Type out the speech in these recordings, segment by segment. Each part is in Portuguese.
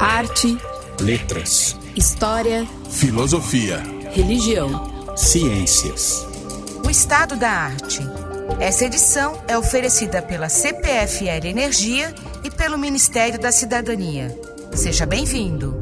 Arte, letras, história, filosofia, religião, ciências. O estado da arte. Essa edição é oferecida pela CPFL Energia e pelo Ministério da Cidadania. Seja bem-vindo.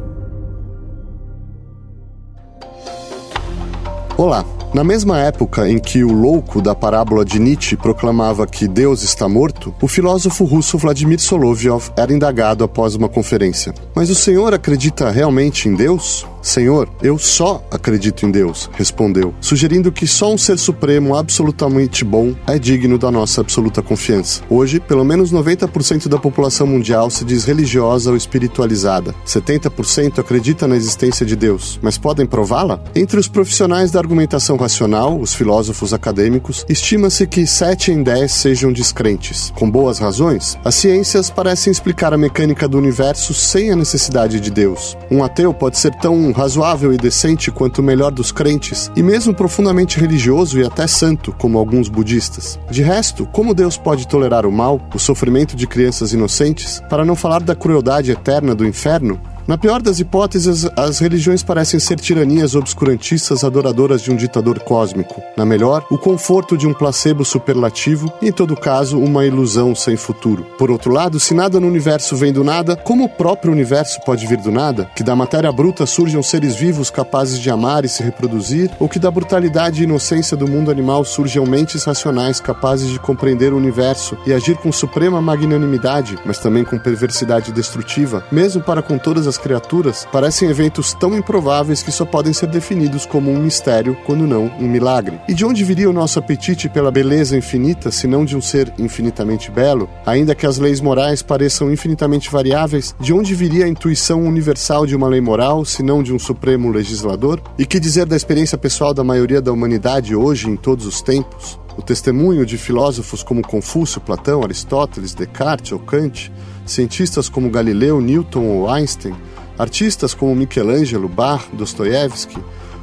Olá. Na mesma época em que o louco da parábola de Nietzsche proclamava que Deus está morto, o filósofo russo Vladimir Solovyov era indagado após uma conferência. Mas o senhor acredita realmente em Deus? Senhor, eu só acredito em Deus, respondeu, sugerindo que só um ser supremo absolutamente bom é digno da nossa absoluta confiança. Hoje, pelo menos 90% da população mundial se diz religiosa ou espiritualizada. 70% acredita na existência de Deus, mas podem prová-la? Entre os profissionais da argumentação racional, os filósofos acadêmicos, estima-se que 7 em 10 sejam descrentes. Com boas razões, as ciências parecem explicar a mecânica do universo sem a necessidade de Deus. Um ateu pode ser tão razoável e decente quanto o melhor dos crentes, e mesmo profundamente religioso e até santo, como alguns budistas. De resto, como Deus pode tolerar o mal, o sofrimento de crianças inocentes, para não falar da crueldade eterna do inferno? Na pior das hipóteses, as religiões parecem ser tiranias obscurantistas adoradoras de um ditador cósmico. Na melhor, o conforto de um placebo superlativo e, em todo caso, uma ilusão sem futuro. Por outro lado, se nada no universo vem do nada, como o próprio universo pode vir do nada? Que da matéria bruta surjam seres vivos capazes de amar e se reproduzir? Ou que da brutalidade e inocência do mundo animal surjam mentes racionais capazes de compreender o universo e agir com suprema magnanimidade, mas também com perversidade destrutiva, mesmo para com todas as criaturas parecem eventos tão improváveis que só podem ser definidos como um mistério, quando não um milagre. E de onde viria o nosso apetite pela beleza infinita, se não de um ser infinitamente belo? Ainda que as leis morais pareçam infinitamente variáveis, de onde viria a intuição universal de uma lei moral, se não de um supremo legislador? E que dizer da experiência pessoal da maioria da humanidade hoje, em todos os tempos? O testemunho de filósofos como Confúcio, Platão, Aristóteles, Descartes ou Kant, cientistas como Galileu, Newton ou Einstein, artistas como Michelangelo, Bach, Dostoiévski,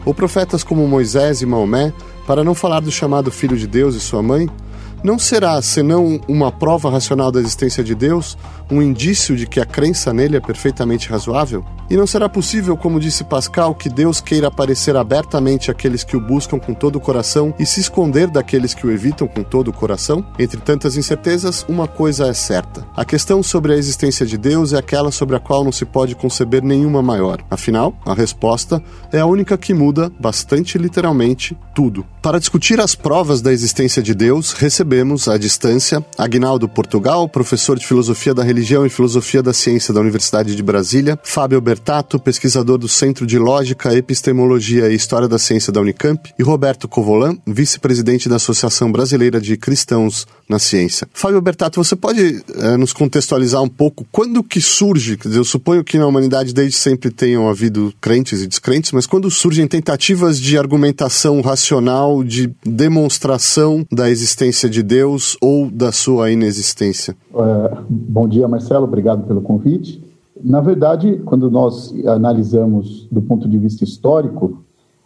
ou profetas como Moisés e Maomé, para não falar do chamado Filho de Deus e sua mãe, não será senão uma prova racional da existência de Deus, um indício de que a crença nele é perfeitamente razoável? E não será possível, como disse Pascal, que Deus queira aparecer abertamente àqueles que o buscam com todo o coração e se esconder daqueles que o evitam com todo o coração? Entre tantas incertezas, uma coisa é certa: a questão sobre a existência de Deus é aquela sobre a qual não se pode conceber nenhuma maior. Afinal, a resposta é a única que muda, bastante literalmente, tudo. Para discutir as provas da existência de Deus, recebemos, à distância, Agnaldo Portugal, professor de Filosofia da Religião e Filosofia da Ciência da Universidade de Brasília, Fábio Bertato, pesquisador do Centro de Lógica, Epistemologia e História da Ciência da Unicamp, e Roberto Covolan, vice-presidente da Associação Brasileira de Cristãos na Ciência. Fábio Bertato, você pode eh, nos contextualizar um pouco quando que surge, quer dizer, eu suponho que na humanidade desde sempre tenham havido crentes e descrentes, mas quando surgem tentativas de argumentação racional, de demonstração da existência de Deus ou da sua inexistência? Uh, bom dia, Marcelo, obrigado pelo convite. Na verdade, quando nós analisamos do ponto de vista histórico,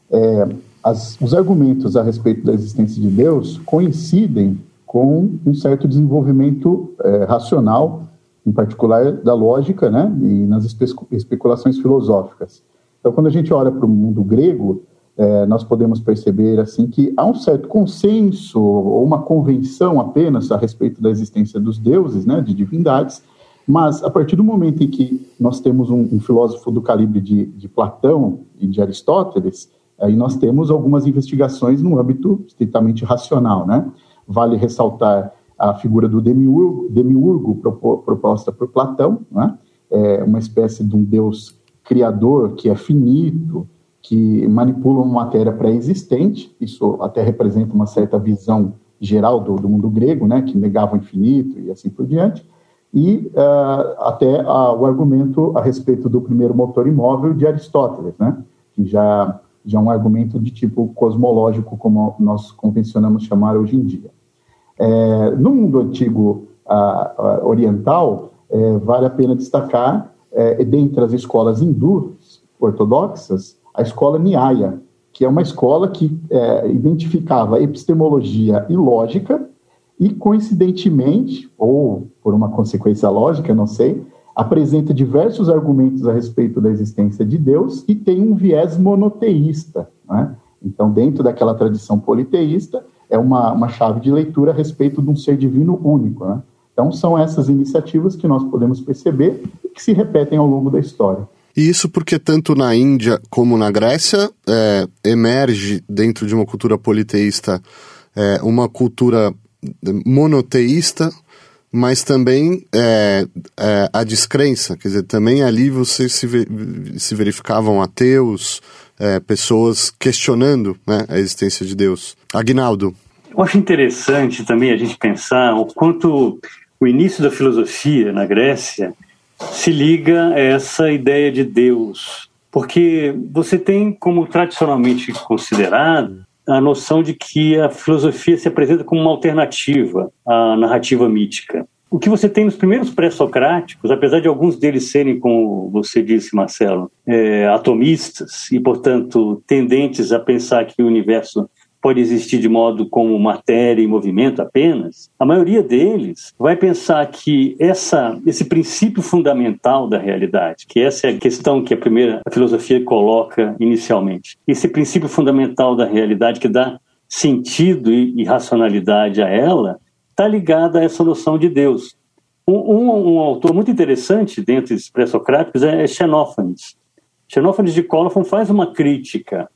é, as, os argumentos a respeito da existência de Deus coincidem com um certo desenvolvimento é, racional, em particular da lógica, né, e nas espe especulações filosóficas. Então, quando a gente olha para o mundo grego, é, nós podemos perceber assim que há um certo consenso ou uma convenção apenas a respeito da existência dos deuses, né, de divindades, mas, a partir do momento em que nós temos um, um filósofo do calibre de, de, Platão e de Aristóteles, aí nós temos algumas investigações no âmbito estritamente racional, né? Vale ressaltar a figura do demiurgo, demiurgo proposta por Platão, né? É uma espécie de um deus criador que é finito, que manipula uma matéria pré-existente, isso até representa uma certa visão geral do, do mundo grego, né? Que negava o infinito e assim por diante e uh, até uh, o argumento a respeito do primeiro motor imóvel de Aristóteles, né? que já, já é um argumento de tipo cosmológico, como nós convencionamos chamar hoje em dia. É, no mundo antigo uh, oriental, é, vale a pena destacar, é, dentre as escolas hindus ortodoxas, a escola Nyaya, que é uma escola que é, identificava epistemologia e lógica e, coincidentemente, ou por uma consequência lógica, não sei, apresenta diversos argumentos a respeito da existência de Deus e tem um viés monoteísta. Né? Então, dentro daquela tradição politeísta, é uma, uma chave de leitura a respeito de um ser divino único. Né? Então, são essas iniciativas que nós podemos perceber e que se repetem ao longo da história. E isso porque tanto na Índia como na Grécia é, emerge dentro de uma cultura politeísta é, uma cultura monoteísta, mas também é, é, a descrença, quer dizer, também ali você se, se verificavam ateus, é, pessoas questionando né, a existência de Deus. Agnaldo. Eu acho interessante também a gente pensar o quanto o início da filosofia na Grécia se liga a essa ideia de Deus, porque você tem como tradicionalmente considerado a noção de que a filosofia se apresenta como uma alternativa à narrativa mítica. O que você tem nos primeiros pré-socráticos, apesar de alguns deles serem, como você disse, Marcelo, é, atomistas e, portanto, tendentes a pensar que o universo pode existir de modo como matéria e movimento apenas, a maioria deles vai pensar que essa, esse princípio fundamental da realidade, que essa é a questão que a primeira a filosofia coloca inicialmente, esse princípio fundamental da realidade que dá sentido e, racionalidade a ela, está ligada a essa noção de Deus. Um, um, um autor muito interessante dentro dos pré-socráticos é Xenófanes. Xenófanes de Colophon faz uma crítica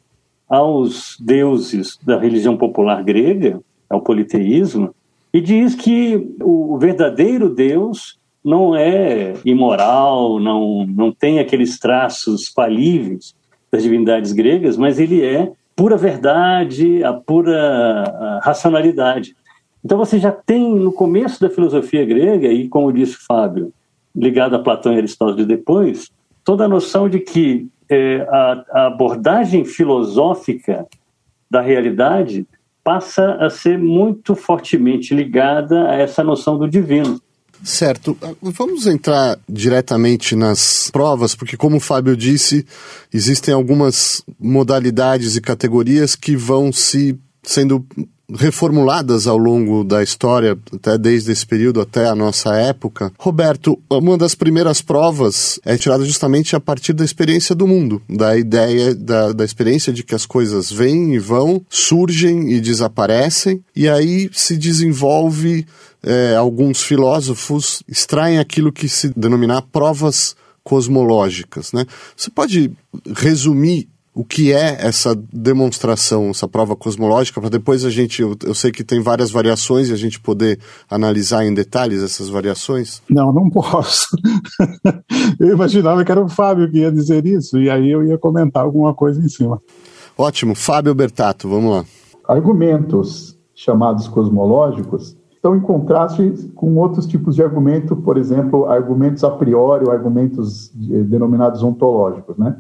aos deuses da religião popular grega, ao politeísmo, e diz que o verdadeiro Deus não é imoral, não, não tem aqueles traços falíveis das divindades gregas, mas ele é pura verdade, a pura racionalidade. Então você já tem no começo da filosofia grega, e como disse Fábio, ligado a Platão e Aristóteles depois, toda a noção de que é, a, a abordagem filosófica da realidade passa a ser muito fortemente ligada a essa noção do divino. Certo. Vamos entrar diretamente nas provas, porque, como o Fábio disse, existem algumas modalidades e categorias que vão se sendo reformuladas ao longo da história, até desde esse período até a nossa época. Roberto, uma das primeiras provas é tirada justamente a partir da experiência do mundo, da ideia, da, da experiência de que as coisas vêm e vão, surgem e desaparecem, e aí se desenvolve. É, alguns filósofos extraem aquilo que se denominar provas cosmológicas. Né? Você pode resumir o que é essa demonstração, essa prova cosmológica, para depois a gente, eu, eu, sei que tem várias variações e a gente poder analisar em detalhes essas variações? Não, não posso. eu imaginava que era o Fábio que ia dizer isso, e aí eu ia comentar alguma coisa em cima. Ótimo. Fábio Bertato, vamos lá. Argumentos chamados cosmológicos estão em contraste com outros tipos de argumento, por exemplo, argumentos a priori ou argumentos denominados ontológicos, né?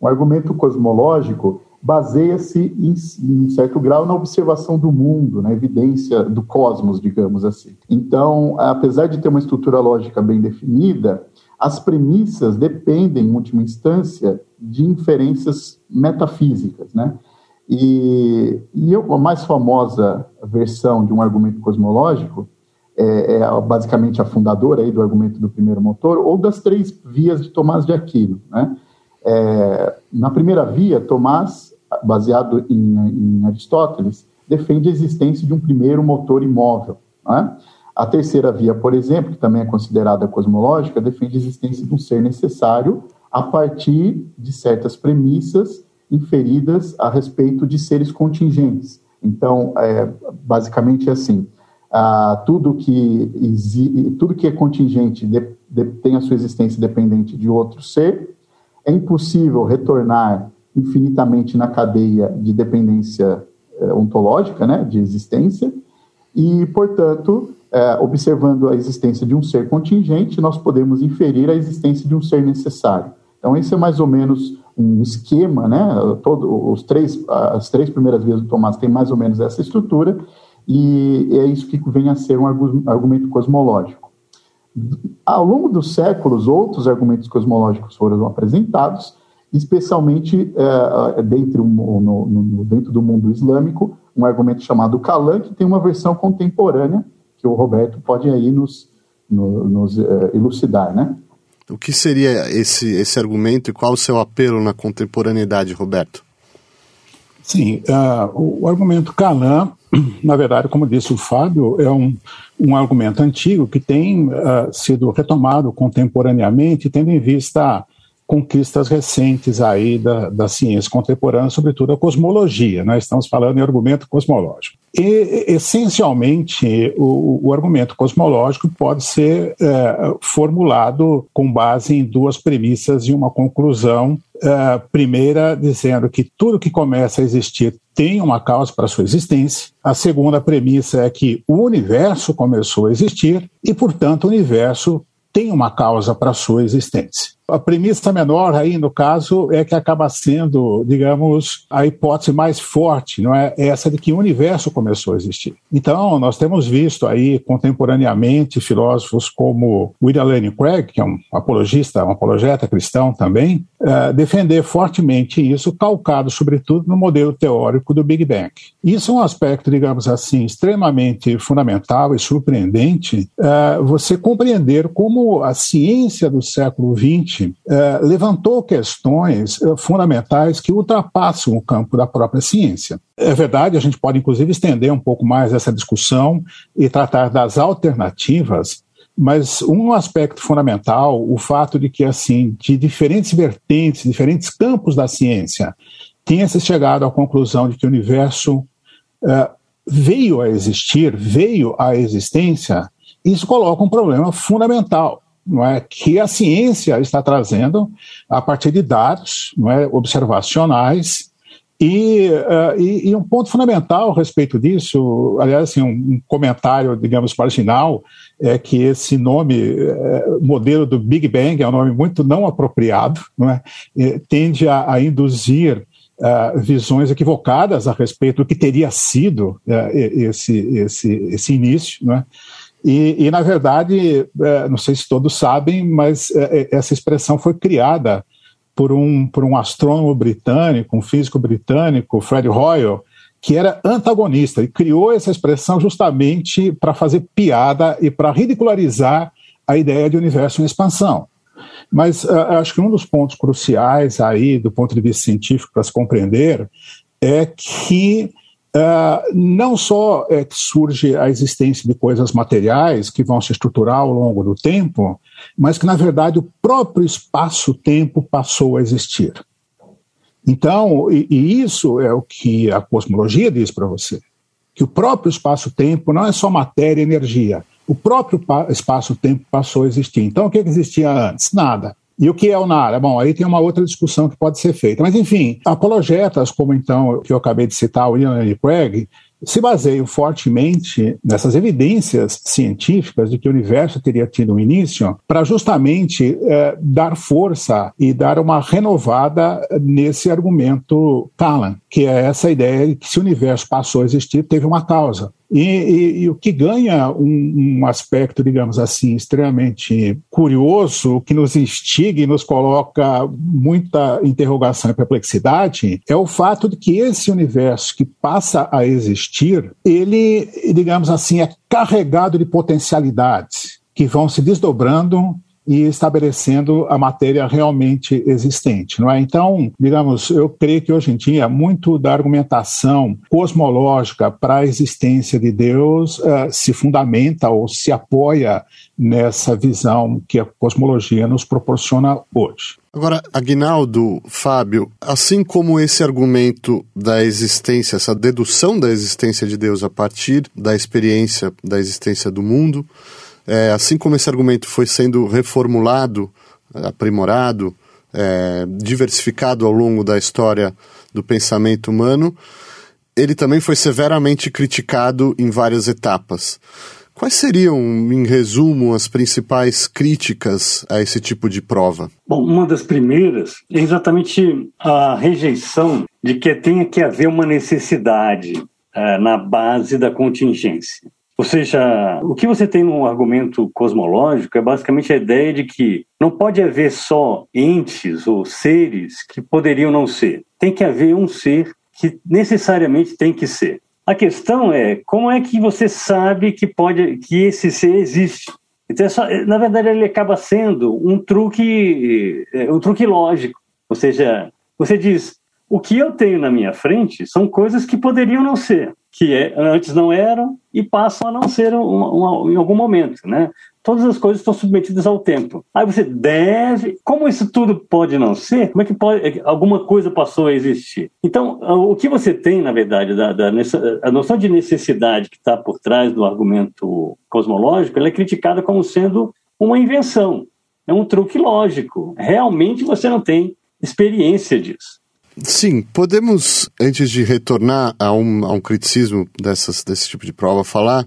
Um argumento cosmológico baseia-se, em, em, certo grau, na observação do mundo, na evidência do cosmos, digamos assim. Então, apesar de ter uma estrutura lógica bem definida, as premissas dependem, em última instância, de inferências metafísicas, né? E, e a mais famosa versão de um argumento cosmológico é, é, basicamente a fundadora aí do argumento do primeiro motor, ou das três vias de Tomás de Aquino, né? É, na primeira via, Tomás, baseado em, em, Aristóteles, defende a existência de um primeiro motor imóvel. Né? A terceira via, por exemplo, que também é considerada cosmológica, defende a existência de um ser necessário a partir de certas premissas inferidas a respeito de seres contingentes. Então, é, basicamente é assim: tudo, que, tudo que é contingente de, de, tem a sua existência dependente de outro ser, é impossível retornar infinitamente na cadeia de dependência é, ontológica, né, de existência, e, portanto, é, observando a existência de um ser contingente, nós podemos inferir a existência de um ser necessário. Então, esse é mais ou menos um esquema, né? Todo, os três, as três primeiras vezes do Tomás têm mais ou menos essa estrutura, e é isso que vem a ser um argumento cosmológico. Ao longo dos séculos, outros argumentos cosmológicos foram apresentados, especialmente é, dentro, no, no, dentro do mundo islâmico, um argumento chamado Kalam, que tem uma versão contemporânea, que o Roberto pode aí nos, nos é, elucidar, né? O que seria esse, esse argumento e qual o seu apelo na contemporaneidade, Roberto? Sim, uh, o, o, argumento Calan, na verdade, como disse o Fábio, é um, um argumento antigo que tem uh, sido retomado contemporaneamente, tendo em vista conquistas recentes aí da, da ciência contemporânea, sobretudo a cosmologia. Né? estamos falando em argumento cosmológico. E, essencialmente, o, o argumento cosmológico pode ser é, formulado com base em duas premissas e uma conclusão. É, primeira, dizendo que tudo que começa a existir tem uma causa para sua existência. A segunda premissa é que o universo começou a existir e, portanto, o universo tem uma causa para sua existência. A premissa menor aí, no caso, é que acaba sendo, digamos, a hipótese mais forte, não é? Essa de que o universo começou a existir. Então, nós temos visto aí contemporaneamente filósofos como William Lane Craig, que é um apologista, um apologeta cristão também, uh, defender fortemente isso, calcado sobretudo no modelo teórico do Big Bang. Isso é um aspecto, digamos assim, extremamente fundamental e surpreendente, uh, você compreender como a ciência do século XX eh, levantou questões eh, fundamentais que ultrapassam o campo da própria ciência. É verdade, a gente pode inclusive estender um pouco mais essa discussão e tratar das alternativas mas um aspecto fundamental, o fato de que, assim, de diferentes vertentes, diferentes campos da ciência, tenha se chegado à conclusão de que o universo uh, veio a existir, veio à existência, isso coloca um problema fundamental não é, que a ciência está trazendo a partir de dados não é, observacionais. E, uh, e, e, um ponto fundamental a respeito disso, aliás, assim, um, um comentário, digamos, marginal, é que esse nome, é, modelo do Big Bang, é um nome muito não apropriado, não é? tende a, a induzir Uh, visões equivocadas a respeito do que teria sido uh, esse, esse, esse início, não é? E, e na verdade, é, não sei se todos sabem, mas é, é, essa expressão foi criada por um, por um astrônomo britânico, um físico britânico, Fred Hoyle, que era antagonista e criou essa expressão justamente para fazer piada e para ridicularizar a ideia de universo em expansão. Mas uh, acho que um dos pontos cruciais aí, do ponto de vista científico, para se compreender, é que Uh, não só é que surge a existência de coisas materiais que vão se estruturar ao longo do tempo, mas que, na verdade, o próprio espaço-tempo passou a existir. Então, e, e isso é o que a cosmologia diz para você, que o próprio espaço-tempo não é só matéria e energia, o próprio espaço-tempo passou a existir. Então, o que existia antes? Nada. E o que é o Nara? Bom, aí tem uma outra discussão que pode ser feita. Mas, enfim, apologetas, como então que eu acabei de citar, o Ian e Craig, se baseiam fortemente nessas evidências científicas de que o universo teria tido um início para justamente eh, dar força e dar uma renovada nesse argumento Callan, que é essa ideia de que se o universo passou a existir, teve uma causa. E, e, e, o que ganha um, um, aspecto, digamos assim, extremamente curioso, que nos instiga e nos coloca muita interrogação e perplexidade, é o fato de que esse universo que passa a existir, ele, digamos assim, é carregado de potencialidades que vão se desdobrando e estabelecendo a matéria realmente existente, não é? Então, digamos, eu creio que hoje em dia muito da argumentação cosmológica para a existência de Deus uh, se fundamenta ou se apoia nessa visão que a cosmologia nos proporciona hoje. Agora, Agnaldo, Fábio, assim como esse argumento da existência, essa dedução da existência de Deus a partir da experiência da existência do mundo, é, assim como esse argumento foi sendo reformulado, aprimorado, é, diversificado ao longo da história do pensamento humano, ele também foi severamente criticado em várias etapas. Quais seriam, em resumo, as principais críticas a esse tipo de prova? Bom, uma das primeiras é exatamente a rejeição de que tenha que haver uma necessidade é, na base da contingência. Ou seja, o que você tem no argumento cosmológico é basicamente a ideia de que não pode haver só entes ou seres que poderiam não ser. Tem que haver um ser que necessariamente tem que ser. A questão é como é que você sabe que pode que esse ser existe? Então, é só, na verdade, ele acaba sendo um truque, é, um truque lógico. Ou seja, você diz, o que eu tenho na minha frente são coisas que poderiam não ser, que é, antes não eram e passam a não ser em algum momento, né? Todas as coisas estão submetidas ao tempo. Aí você deve, como isso tudo pode não ser? Como é que pode alguma coisa passou a existir? Então, o que você tem, na verdade, da, da a noção de necessidade que está por trás do argumento cosmológico, ela é criticada como sendo uma invenção, é um truque lógico. Realmente você não tem experiência disso. Sim, podemos, antes de retornar a um, a um criticismo dessas, desse tipo de prova, falar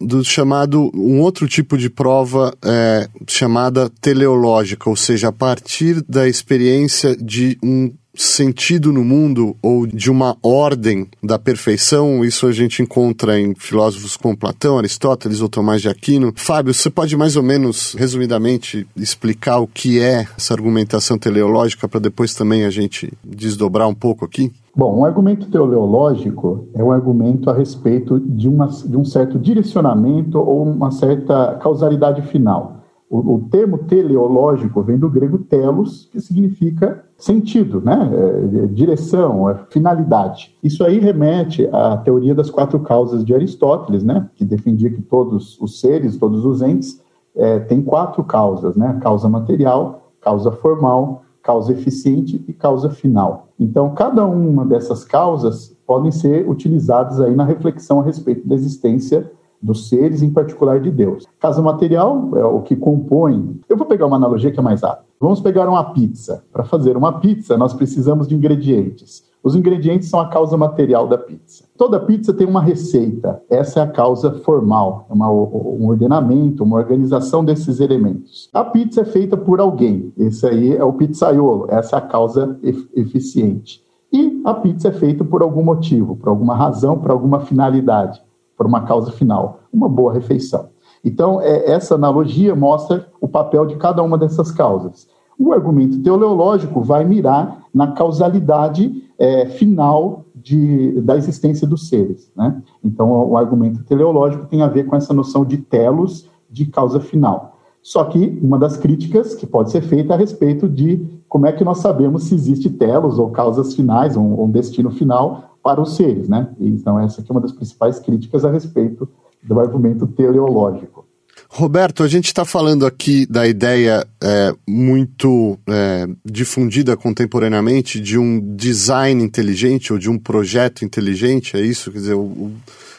do chamado, um outro tipo de prova é, chamada teleológica, ou seja, a partir da experiência de um sentido no mundo ou de uma ordem da perfeição, isso a gente encontra em filósofos como Platão, Aristóteles ou Tomás de Aquino. Fábio, você pode mais ou menos, resumidamente, explicar o que é essa argumentação teleológica para depois também a gente desdobrar um pouco aqui? Bom, um argumento teleológico é um argumento a respeito de, uma, de um certo direcionamento ou uma certa causalidade final. O, o, termo teleológico vem do grego telos, que significa sentido, né? É, direção, é, finalidade. Isso aí remete à teoria das quatro causas de Aristóteles, né? que defendia que todos os seres, todos os entes, é, têm quatro causas, né? causa material, causa formal, causa eficiente e causa final. Então, cada uma dessas causas podem ser utilizadas aí na reflexão a respeito da existência dos seres, em particular de Deus. Causa material é o que compõe. Eu vou pegar uma analogia que é mais rápida. Vamos pegar uma pizza. Para fazer uma pizza, nós precisamos de ingredientes. Os ingredientes são a causa material da pizza. Toda pizza tem uma receita. Essa é a causa formal, uma, um ordenamento, uma organização desses elementos. A pizza é feita por alguém. Esse aí é o pizzaiolo. Essa é a causa eficiente. E a pizza é feita por algum motivo, por alguma razão, por alguma finalidade por uma causa final, uma boa refeição. Então, é, essa analogia mostra o papel de cada uma dessas causas. O argumento teleológico vai mirar na causalidade é, final de, da existência dos seres. Né? Então, o argumento teleológico tem a ver com essa noção de telos, de causa final. Só que uma das críticas que pode ser feita a respeito de como é que nós sabemos se existe telos ou causas finais, um, um destino final para os seres, né? Então essa aqui é uma das principais críticas a respeito do argumento teleológico. Roberto, a gente está falando aqui da ideia é, muito é, difundida contemporaneamente de um design inteligente ou de um projeto inteligente, é isso? Quer dizer, o, o,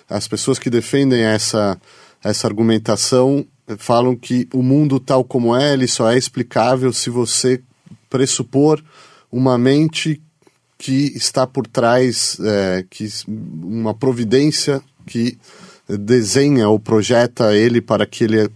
as pessoas que defendem essa, essa argumentação falam que o mundo tal como é, ele só é explicável se você pressupor uma mente que está por trás, é, que uma providência que desenha ou projeta ele para que ele é,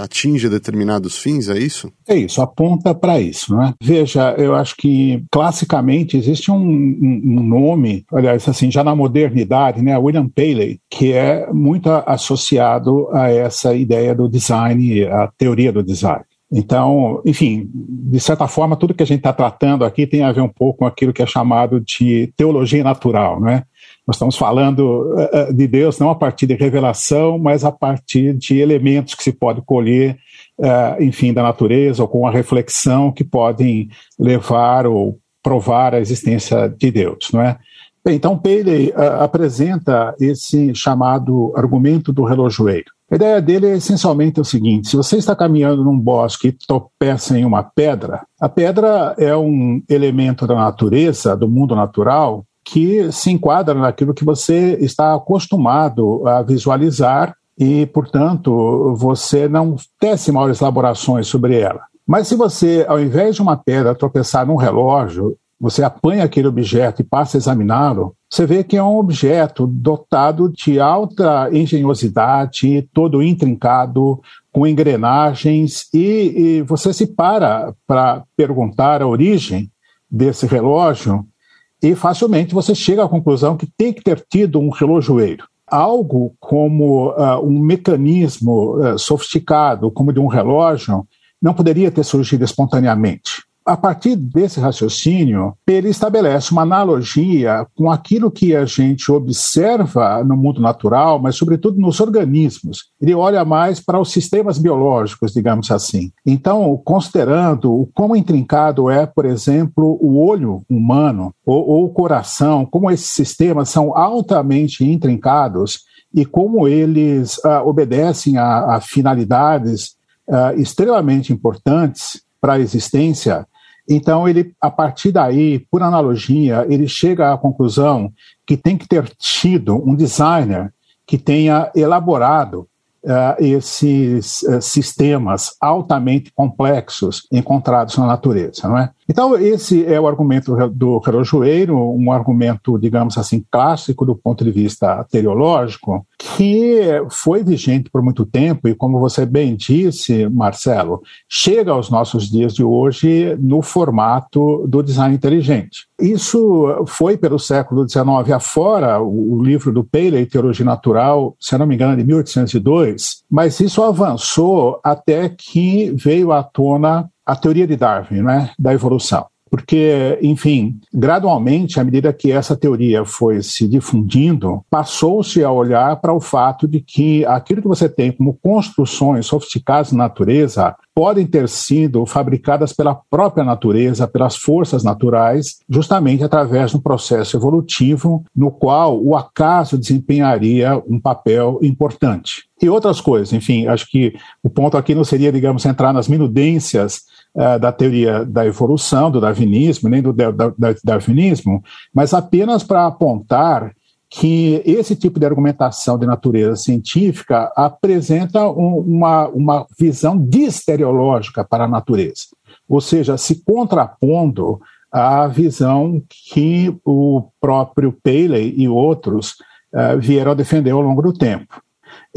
atinja determinados fins, é isso? É isso, aponta para isso. Não é? Veja, eu acho que classicamente existe um, um, um, nome, aliás, assim, já na modernidade, né, William Paley, que é muito associado a essa ideia do design, a teoria do design. Então, enfim, de certa forma, tudo que a gente está tratando aqui tem a ver um pouco com aquilo que é chamado de teologia natural, né? Nós estamos falando uh, de Deus não a partir de revelação, mas a partir de elementos que se pode colher, uh, enfim, da natureza ou com a reflexão que podem levar ou provar a existência de Deus, não é? Bem, então Paley apresenta esse chamado argumento do relojoeiro. A ideia dele é essencialmente o seguinte: se você está caminhando num bosque e tropeça em uma pedra, a pedra é um elemento da natureza, do mundo natural, que se enquadra naquilo que você está acostumado a visualizar e, portanto, você não tece maiores elaborações sobre ela. Mas se você, ao invés de uma pedra, tropeçar num relógio, você apanha aquele objeto e passa a examiná-lo, você vê que é um objeto dotado de alta engenhosidade, todo intrincado, com engrenagens, e, e você se para para perguntar a origem desse relógio, e facilmente você chega à conclusão que tem que ter tido um relojoeiro. Algo como uh, um mecanismo uh, sofisticado, como de um relógio, não poderia ter surgido espontaneamente. A partir desse raciocínio, ele estabelece uma analogia com aquilo que a gente observa no mundo natural, mas sobretudo nos organismos. Ele olha mais para os sistemas biológicos, digamos assim. Então, considerando o quão intrincado é, por exemplo, o olho humano ou, ou o coração, como esses sistemas são altamente intrincados e como eles uh, obedecem a, a finalidades uh, extremamente importantes para a existência, então, ele, a partir daí, por analogia, ele chega à conclusão que tem que ter tido um designer que tenha elaborado uh, esses uh, sistemas altamente complexos encontrados na natureza, não é? Então, esse é o argumento do relojoeiro, um argumento, digamos assim, clássico do ponto de vista teleológico, que foi vigente por muito tempo e, como você bem disse, Marcelo, chega aos nossos dias de hoje no formato do design inteligente. Isso foi pelo século XIX afora, o livro do Paley, Teologia Natural, se não me engano, de 1802, mas isso avançou até que veio à tona a teoria de Darwin, né, da evolução. Porque, enfim, gradualmente, à medida que essa teoria foi se difundindo, passou-se a olhar para o fato de que aquilo que você tem como construções sofisticadas na natureza podem ter sido fabricadas pela própria natureza, pelas forças naturais, justamente através de um processo evolutivo no qual o acaso desempenharia um papel importante. E outras coisas, enfim, acho que o ponto aqui não seria, digamos, entrar nas minudências uh, da teoria da evolução, do darwinismo, nem do da, da, darwinismo, mas apenas para apontar que esse tipo de argumentação de natureza científica apresenta um, uma, uma visão disteriológica para a natureza, ou seja, se contrapondo à visão que o próprio Paley e outros uh, vieram a defender ao longo do tempo.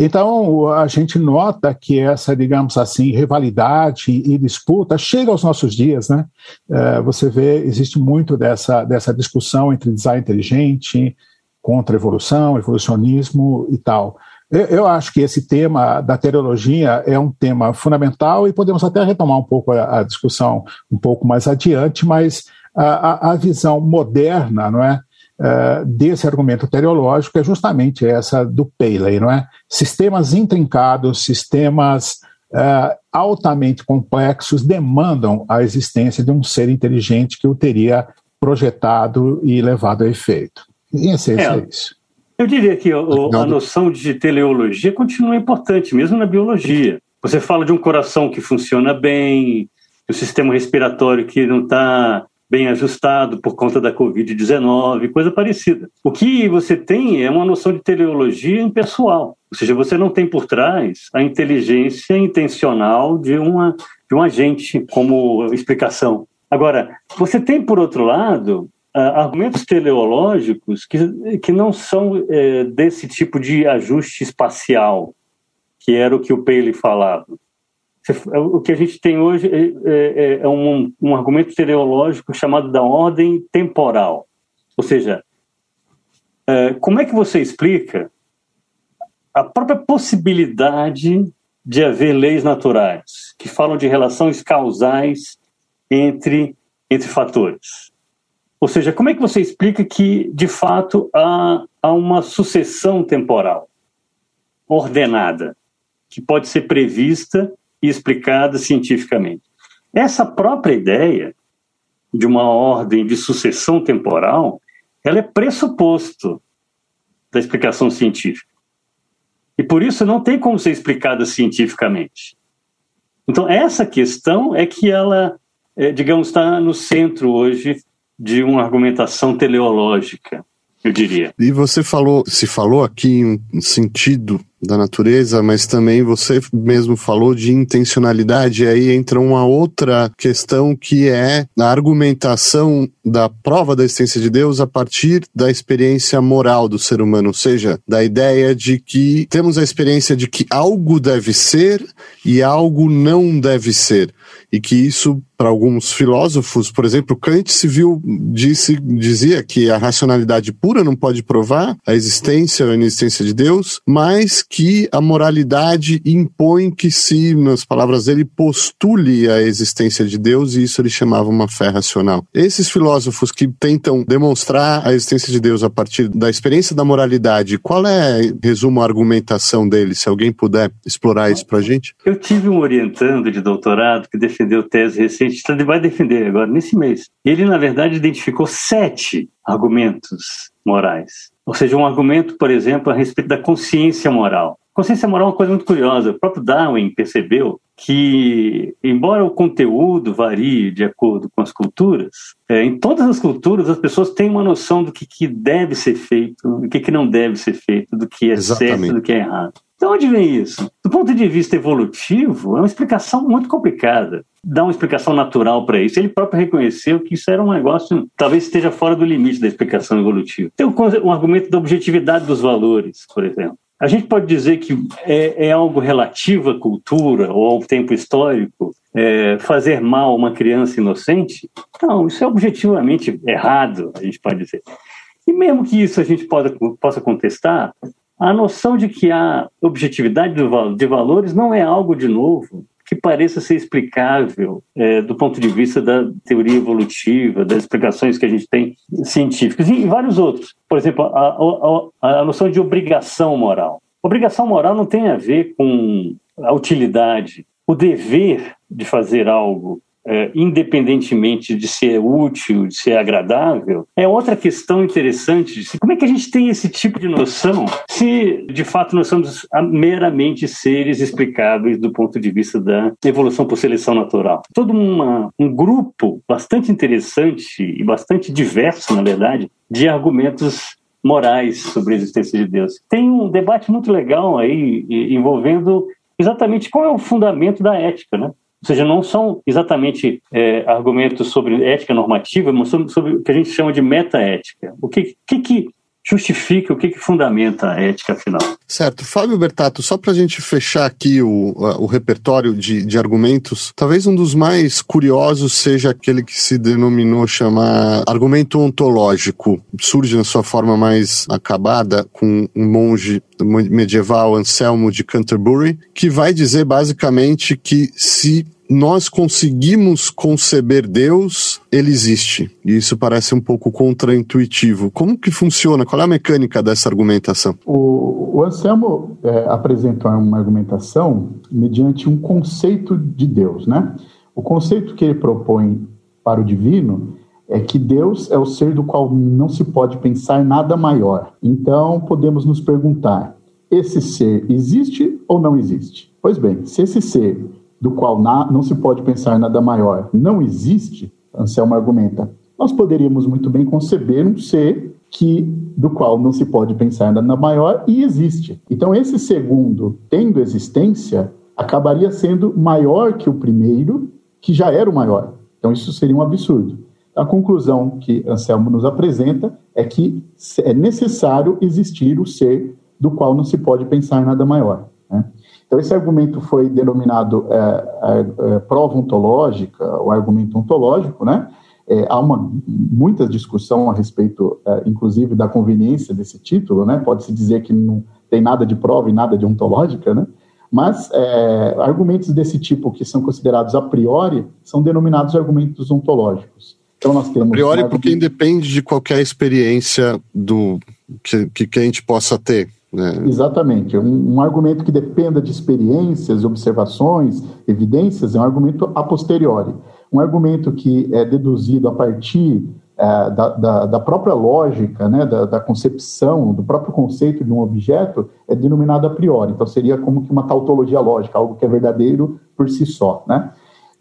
Então, a gente nota que essa, digamos assim, rivalidade e disputa chega aos nossos dias, né? É, você vê, existe muito dessa, dessa discussão entre design inteligente, contra evolução, evolucionismo e tal. Eu, eu acho que esse tema da teleologia é um tema fundamental e podemos até retomar um pouco a, a discussão um pouco mais adiante, mas a, a, a visão moderna, não é? Uh, desse argumento teleológico é justamente essa do Paley, não é? Sistemas intrincados, sistemas uh, altamente complexos demandam a existência de um ser inteligente que o teria projetado e levado a efeito. E esse é, é isso. Eu diria que o, a noção de teleologia continua importante, mesmo na biologia. Você fala de um coração que funciona bem, o sistema respiratório que não está bem ajustado por conta da Covid-19, coisa parecida. O que você tem é uma noção de teleologia impessoal, ou seja, você não tem por trás a inteligência intencional de, uma, de um agente como explicação. Agora, você tem, por outro lado, argumentos teleológicos que, que não são é, desse tipo de ajuste espacial, que era o que o Paley falava. O que a gente tem hoje é, é, é um, um argumento teleológico chamado da ordem temporal. Ou seja, é, como é que você explica a própria possibilidade de haver leis naturais que falam de relações causais entre, entre fatores? Ou seja, como é que você explica que, de fato, há, há uma sucessão temporal ordenada, que pode ser prevista e explicada cientificamente. Essa própria ideia de uma ordem de sucessão temporal, ela é pressuposto da explicação científica. E por isso não tem como ser explicada cientificamente. Então, essa questão é que ela, é, digamos, está no centro hoje de uma argumentação teleológica eu diria. E você falou, se falou aqui em um sentido da natureza, mas também você mesmo falou de intencionalidade, e aí entra uma outra questão que é a argumentação da prova da existência de Deus a partir da experiência moral do ser humano, ou seja, da ideia de que temos a experiência de que algo deve ser e algo não deve ser. e que isso para alguns filósofos, por exemplo, Kant se viu disse dizia que a racionalidade pura não pode provar a existência ou a inexistência de Deus, mas que a moralidade impõe que se, nas palavras dele, postule a existência de Deus e isso ele chamava uma fé racional. Esses filósofos que tentam demonstrar a existência de Deus a partir da experiência da moralidade, qual é, resumo, a argumentação deles? Se alguém puder explorar isso para a gente? Eu tive um orientando de doutorado que defendeu tese recente, ele vai defender agora nesse mês. Ele, na verdade, identificou sete argumentos morais. Ou seja, um argumento, por exemplo, a respeito da consciência moral. Consciência moral é uma coisa muito curiosa. O próprio Darwin percebeu que, embora o conteúdo varie de acordo com as culturas, é, em todas as culturas as pessoas têm uma noção do que, que deve ser feito, do que, que não deve ser feito, do que é Exatamente. certo, do que é errado. Então, onde vem isso? Do ponto de vista evolutivo, é uma explicação muito complicada. Dá uma explicação natural para isso. Ele próprio reconheceu que isso era um negócio, talvez esteja fora do limite da explicação evolutiva. Tem um argumento da objetividade dos valores, por exemplo. A gente pode dizer que é, é algo relativo à cultura ou ao tempo histórico é, fazer mal a uma criança inocente? Não, isso é objetivamente errado, a gente pode dizer. E mesmo que isso a gente possa contestar, a noção de que a objetividade de valores não é algo de novo que pareça ser explicável é, do ponto de vista da teoria evolutiva, das explicações que a gente tem científicas e vários outros. Por exemplo, a, a, a noção de obrigação moral. Obrigação moral não tem a ver com a utilidade, o dever de fazer algo é, independentemente de ser útil, de ser agradável, é outra questão interessante. Como é que a gente tem esse tipo de noção se, de fato, nós somos meramente seres explicáveis do ponto de vista da evolução por seleção natural? Todo uma, um grupo bastante interessante e bastante diverso, na verdade, de argumentos morais sobre a existência de Deus. Tem um debate muito legal aí envolvendo exatamente qual é o fundamento da ética, né? Ou seja, não são exatamente é, argumentos sobre ética normativa, mas sobre, sobre, o que a gente chama de metaética. O que, que, que justifica, o que, que fundamenta a ética final. Certo. Fábio Bertato, só para a gente fechar aqui o, o repertório de, de argumentos, talvez um dos mais curiosos seja aquele que se denominou chamar argumento ontológico. Surge na sua forma mais acabada com um monge medieval, Anselmo de Canterbury, que vai dizer basicamente que se nós conseguimos conceber Deus, ele existe. E isso parece um pouco contraintuitivo. Como que funciona? Qual é a mecânica dessa argumentação? O, o Anselmo é, apresentou uma argumentação mediante um conceito de Deus, né? O conceito que ele propõe para o divino é que Deus é o ser do qual não se pode pensar nada maior. Então, podemos nos perguntar: esse ser existe ou não existe? Pois bem, se esse ser do qual não se pode pensar nada maior, não existe, Anselmo argumenta, nós poderíamos muito bem conceber um ser que do qual não se pode pensar nada maior e existe. Então esse segundo, tendo existência, acabaria sendo maior que o primeiro, que já era o maior. Então isso seria um absurdo. A conclusão que Anselmo nos apresenta é que é necessário existir o ser do qual não se pode pensar nada maior. Né? Então, esse argumento foi denominado é, é, é, prova ontológica, o argumento ontológico, né? É, há uma muita discussão a respeito, é, inclusive, da conveniência desse título, né? Pode-se dizer que não tem nada de prova e nada de ontológica, né? Mas é, argumentos desse tipo, que são considerados a priori, são denominados argumentos ontológicos. Então, nós temos. A priori, porque independe de qualquer experiência do que, que a gente possa ter. É. Exatamente. Um, um, argumento que dependa de experiências, observações, evidências, é um argumento a posteriori. Um argumento que é deduzido a partir é, da, da, da, própria lógica, né, da, da, concepção, do próprio conceito de um objeto, é denominado a priori. Então, seria como que uma tautologia lógica, algo que é verdadeiro por si só. Né?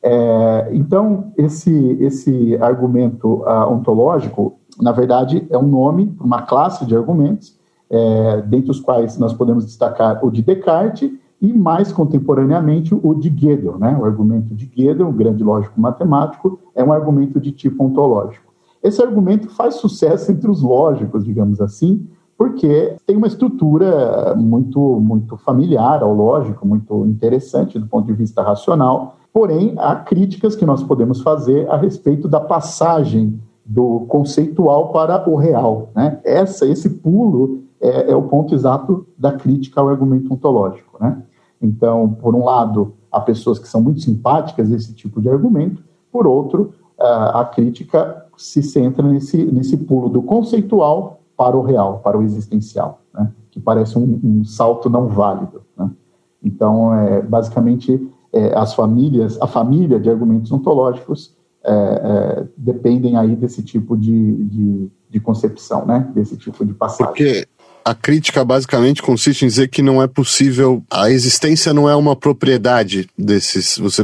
É, então, esse, esse argumento uh, ontológico, na verdade, é um nome, uma classe de argumentos, é, dentre os quais nós podemos destacar o de Descartes e, mais contemporaneamente, o de Gödel. Né? O argumento de Gödel, um grande lógico matemático, é um argumento de tipo ontológico. Esse argumento faz sucesso entre os lógicos, digamos assim, porque tem uma estrutura muito, muito familiar ao lógico, muito interessante do ponto de vista racional, Porém, há críticas que nós podemos fazer a respeito da passagem do conceitual para o real. Né? Essa, esse pulo é, é, o ponto exato da crítica ao argumento ontológico. Né? Então, por um lado, há pessoas que são muito simpáticas a esse tipo de argumento, por outro, a crítica se centra nesse, nesse pulo do conceitual para o real, para o existencial, né? que parece um, um, salto não válido. Né? Então, é, basicamente, é, as famílias, a família de argumentos ontológicos é, é, dependem aí desse tipo de, de, de, concepção, né? desse tipo de passagem. Porque a crítica basicamente consiste em dizer que não é possível, a existência não é uma propriedade desses. Você,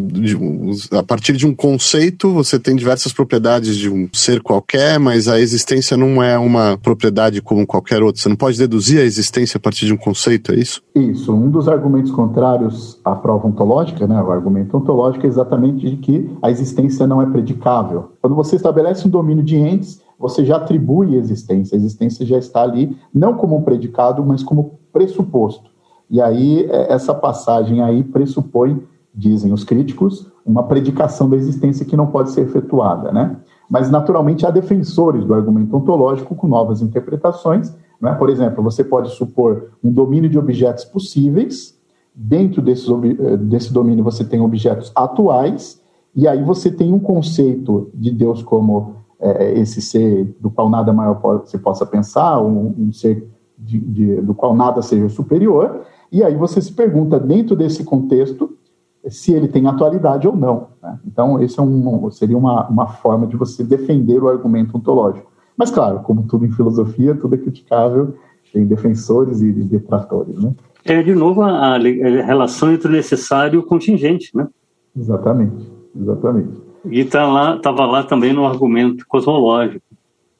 a partir de um conceito, você tem diversas propriedades de um ser qualquer, mas a existência não é uma propriedade como qualquer outra. Você não pode deduzir a existência a partir de um conceito, é isso? Isso. Um dos argumentos contrários à prova ontológica, né, o argumento ontológico é exatamente de que a existência não é predicável. Quando você estabelece um domínio de entes, você já atribui existência. A existência já está ali, não como um predicado, mas como pressuposto. E aí, é, essa passagem aí pressupõe, dizem os críticos, uma predicação da existência que não pode ser efetuada, né? Mas, naturalmente, há defensores do argumento ontológico com novas interpretações. Né? Por exemplo, você pode supor um domínio de objetos possíveis, dentro desses, eh, desse domínio você tem objetos atuais, e aí você tem um conceito de Deus como é, esse ser do qual nada maior pode, se possa pensar, um, um ser de, de, do qual nada seja superior, e aí você se pergunta, dentro desse contexto, se ele tem atualidade ou não. Né? Então, esse é um, seria uma, uma forma de você defender o argumento ontológico. Mas, claro, como tudo em filosofia, tudo é criticável, tem defensores e detratores. Né? É, de novo, a, a relação entre o necessário e o contingente. Né? Exatamente, exatamente. E está lá, estava lá também no argumento cosmológico.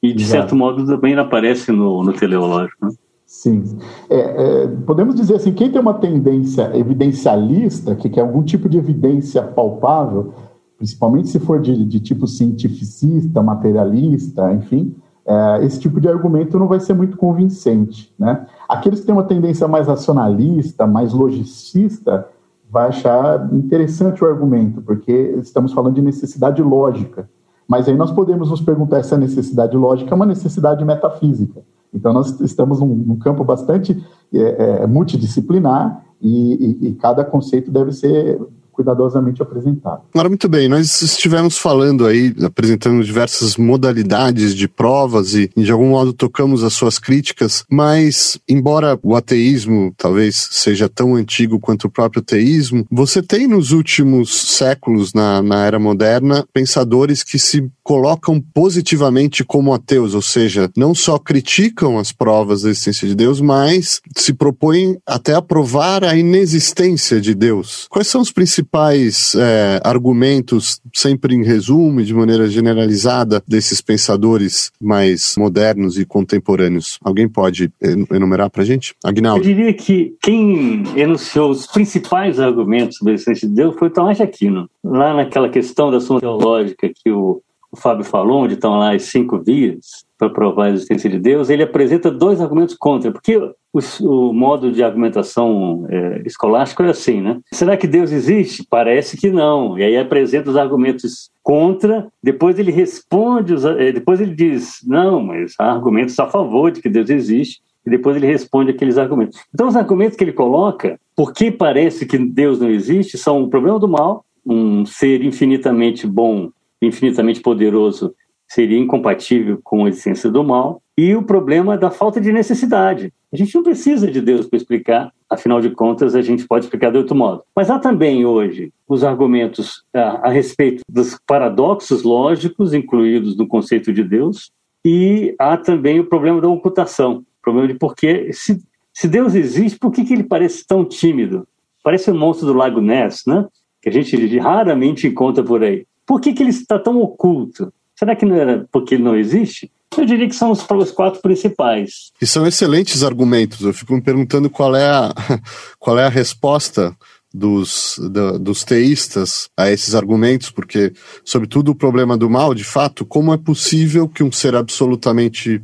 E, de Exato. certo modo, também aparece no, no teleológico. Né? Sim. É, é, podemos dizer assim, quem tem uma tendência evidencialista, que quer algum tipo de evidência palpável, principalmente se for de, de tipo cientificista, materialista, enfim, é, esse tipo de argumento não vai ser muito convincente. Né? Aqueles que têm uma tendência mais racionalista, mais logicista, vai achar interessante o argumento, porque estamos falando de necessidade lógica. Mas aí nós podemos nos perguntar se a necessidade lógica é uma necessidade metafísica. Então nós estamos num, num campo bastante é, é, multidisciplinar e, e, e, cada conceito deve ser cuidadosamente apresentado. Agora, muito bem, nós estivemos falando aí, apresentando diversas modalidades de provas e, de algum modo, tocamos as suas críticas, mas, embora o ateísmo talvez seja tão antigo quanto o próprio teísmo, você tem nos últimos séculos, na, na era moderna, pensadores que se colocam positivamente como ateus, ou seja, não só criticam as provas da existência de Deus, mas se propõem até a provar a inexistência de Deus. Quais são os principais é, argumentos, sempre em resumo e de maneira generalizada, desses pensadores mais modernos e contemporâneos? Alguém pode enumerar para a gente? Agnaldo. Eu diria que quem enunciou os principais argumentos sobre a existência de Deus foi Tomás de Aquino. Lá naquela questão da suma teológica que o, o Fábio falou, onde estão lá as cinco vias, para provar a existência de Deus, ele apresenta dois argumentos contra, porque o, o modo de argumentação é, escolástico é assim, né? Será que Deus existe? Parece que não. E aí apresenta os argumentos contra, depois ele responde, os, é, depois ele diz, não, mas há argumentos a favor de que Deus existe, e depois ele responde aqueles argumentos. Então, os argumentos que ele coloca, por que parece que Deus não existe, são o problema do mal, um ser infinitamente bom, infinitamente poderoso seria incompatível com a existência do mal, e o problema da falta de necessidade. A gente não precisa de Deus para explicar, afinal de contas, a gente pode explicar de outro modo. Mas há também hoje os argumentos a, a respeito dos paradoxos lógicos incluídos no conceito de Deus, e há também o problema da ocultação, o problema de por que, se, se Deus existe, por que, que ele parece tão tímido? Parece um monstro do Lago Ness, né? que a gente raramente encontra por aí. Por que, que ele está tão oculto? Será que não era porque ele não existe? Eu diria que são os, os quatro principais. E são excelentes argumentos. Eu fico me perguntando qual é a, qual é a resposta dos, da, dos teístas a esses argumentos, porque, sobretudo, o problema do mal, de fato, como é possível que um ser absolutamente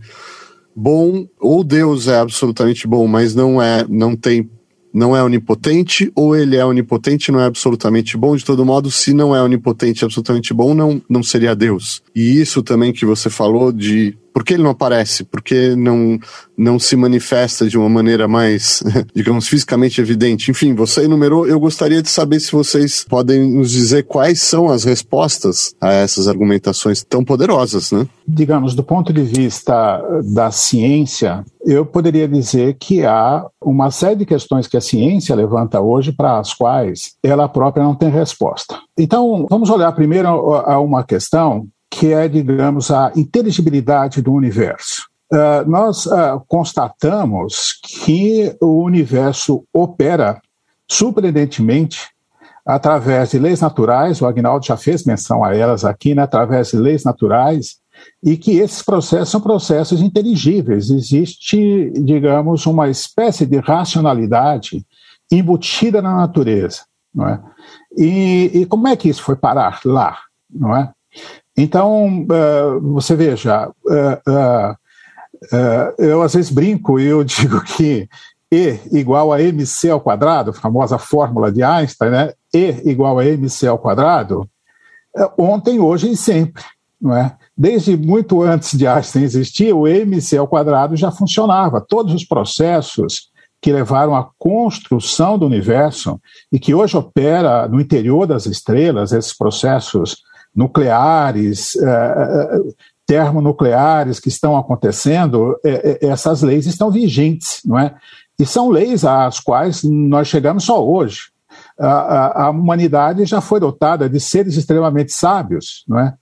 bom, ou Deus é absolutamente bom, mas não é, não tem não é onipotente ou ele é onipotente e não é absolutamente bom? De todo modo, se não é onipotente e absolutamente bom, não, não seria Deus. E isso também que você falou de por que ele não aparece? Por que não, não se manifesta de uma maneira mais, digamos, fisicamente evidente? Enfim, você enumerou. Eu gostaria de saber se vocês podem nos dizer quais são as respostas a essas argumentações tão poderosas, né? Digamos, do ponto de vista da ciência, eu poderia dizer que há uma série de questões que a ciência levanta hoje para as quais ela própria não tem resposta. Então, vamos olhar primeiro a uma questão que é, digamos, a inteligibilidade do universo. Uh, nós uh, constatamos que o universo opera surpreendentemente através de leis naturais, o Agnaldo já fez menção a elas aqui, né, através de leis naturais, e que esses processos são processos inteligíveis. Existe, digamos, uma espécie de racionalidade embutida na natureza. Não é? e, e como é que isso foi parar lá? Não é? Então, uh, você veja, uh, uh, eu às vezes brinco e eu digo que E igual a mc ao quadrado, famosa fórmula de Einstein, né? E igual a mc ao quadrado, ontem, hoje e sempre, não é? Desde muito antes de Einstein existir, o mc ao quadrado já funcionava. Todos os processos que levaram à construção do universo e que hoje opera no interior das estrelas, esses processos nucleares, eh, eh, termonucleares que estão acontecendo, eh, essas leis estão vigentes, não é? E são leis às quais nós chegamos só hoje a, a, humanidade já foi dotada de seres extremamente sábios, não é?